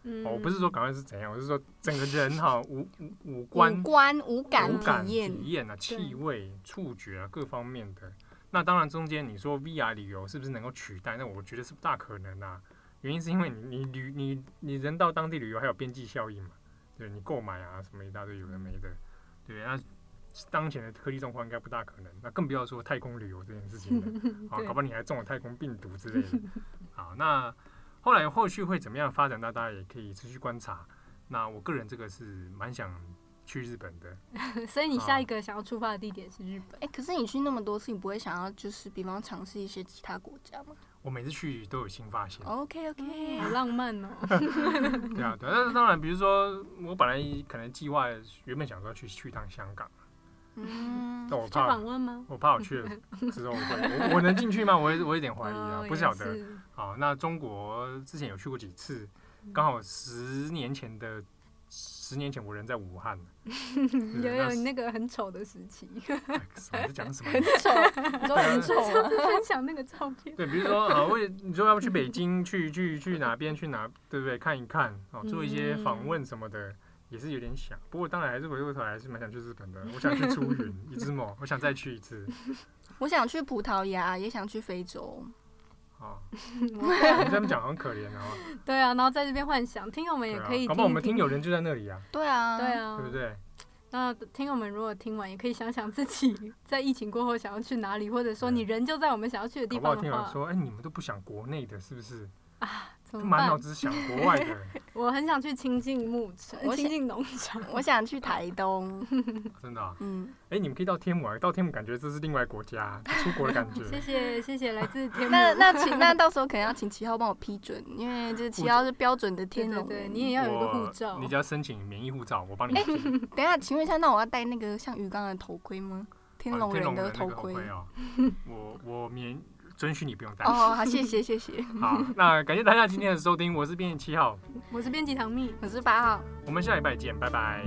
嗯、哦，我不是说感官是怎样，我是说整个人哈五五五官五官五感五感体验啊，气味、触觉啊各方面的。那当然中间你说 VR 旅游是不是能够取代？那我觉得是不大可能啊。原因是因为你你旅你你人到当地旅游还有边际效应嘛，对你购买啊什么一大堆有的没的，对。那当前的科技状况应该不大可能，那更不要说太空旅游这件事情了。啊，搞不好你还中了太空病毒之类的。好，那。后来后续会怎么样发展？那大家也可以持续观察。那我个人这个是蛮想去日本的，所以你下一个想要出发的地点是日本？哎、欸，可是你去那么多次，你不会想要就是比方尝试一些其他国家吗？我每次去都有新发现。OK OK，好浪漫哦。对啊，对啊。但是当然，比如说我本来可能计划原本想说去去趟香港。嗯，但我怕访问吗？我怕我去了之后我会，我 我能进去吗？我我有点怀疑啊，不晓得。好，那中国之前有去过几次，刚好十年前的十年前我人在武汉，有有那个很丑的时期。什么在讲什么？很丑，你说很丑，分享那个照片。对，比如说啊，为你说要不去北京，去去去哪边去哪，对不对？看一看啊，做一些访问什么的。也是有点想，不过当然还是回过头来还是蛮想去日本的。我想去出 云，一只梦，我想再去一次。我想去葡萄牙，也想去非洲。啊，你这么讲很可怜啊。对啊，然后在这边幻想，听友们也可以好我们听友人就在那里啊。对啊，对啊，对不对？那听友们如果听完，也可以想想自己 在疫情过后想要去哪里，或者说你人就在我们想要去的地方的话。听友说，哎，你们都不想国内的，是不是？啊。满脑子想国外的，我很想去亲近牧场，亲近农场，我想去台东，真的，嗯，哎，你们可以到天母啊，到天母感觉这是另外国家，出国的感觉。谢谢谢谢，来自天母。那那请那到时候可能要请七号帮我批准，因为这七号是标准的天龙，对，你也要有一个护照，你只要申请免疫护照，我帮你。等一下，请问一下，那我要戴那个像鱼缸的头盔吗？天龙人的头盔哦，我我免。准许你不用担心。哦，好，谢谢，谢谢。好，那感谢大家今天的收听，我是编辑七号，我是编辑唐蜜，我是八号，我们下礼拜见，拜拜。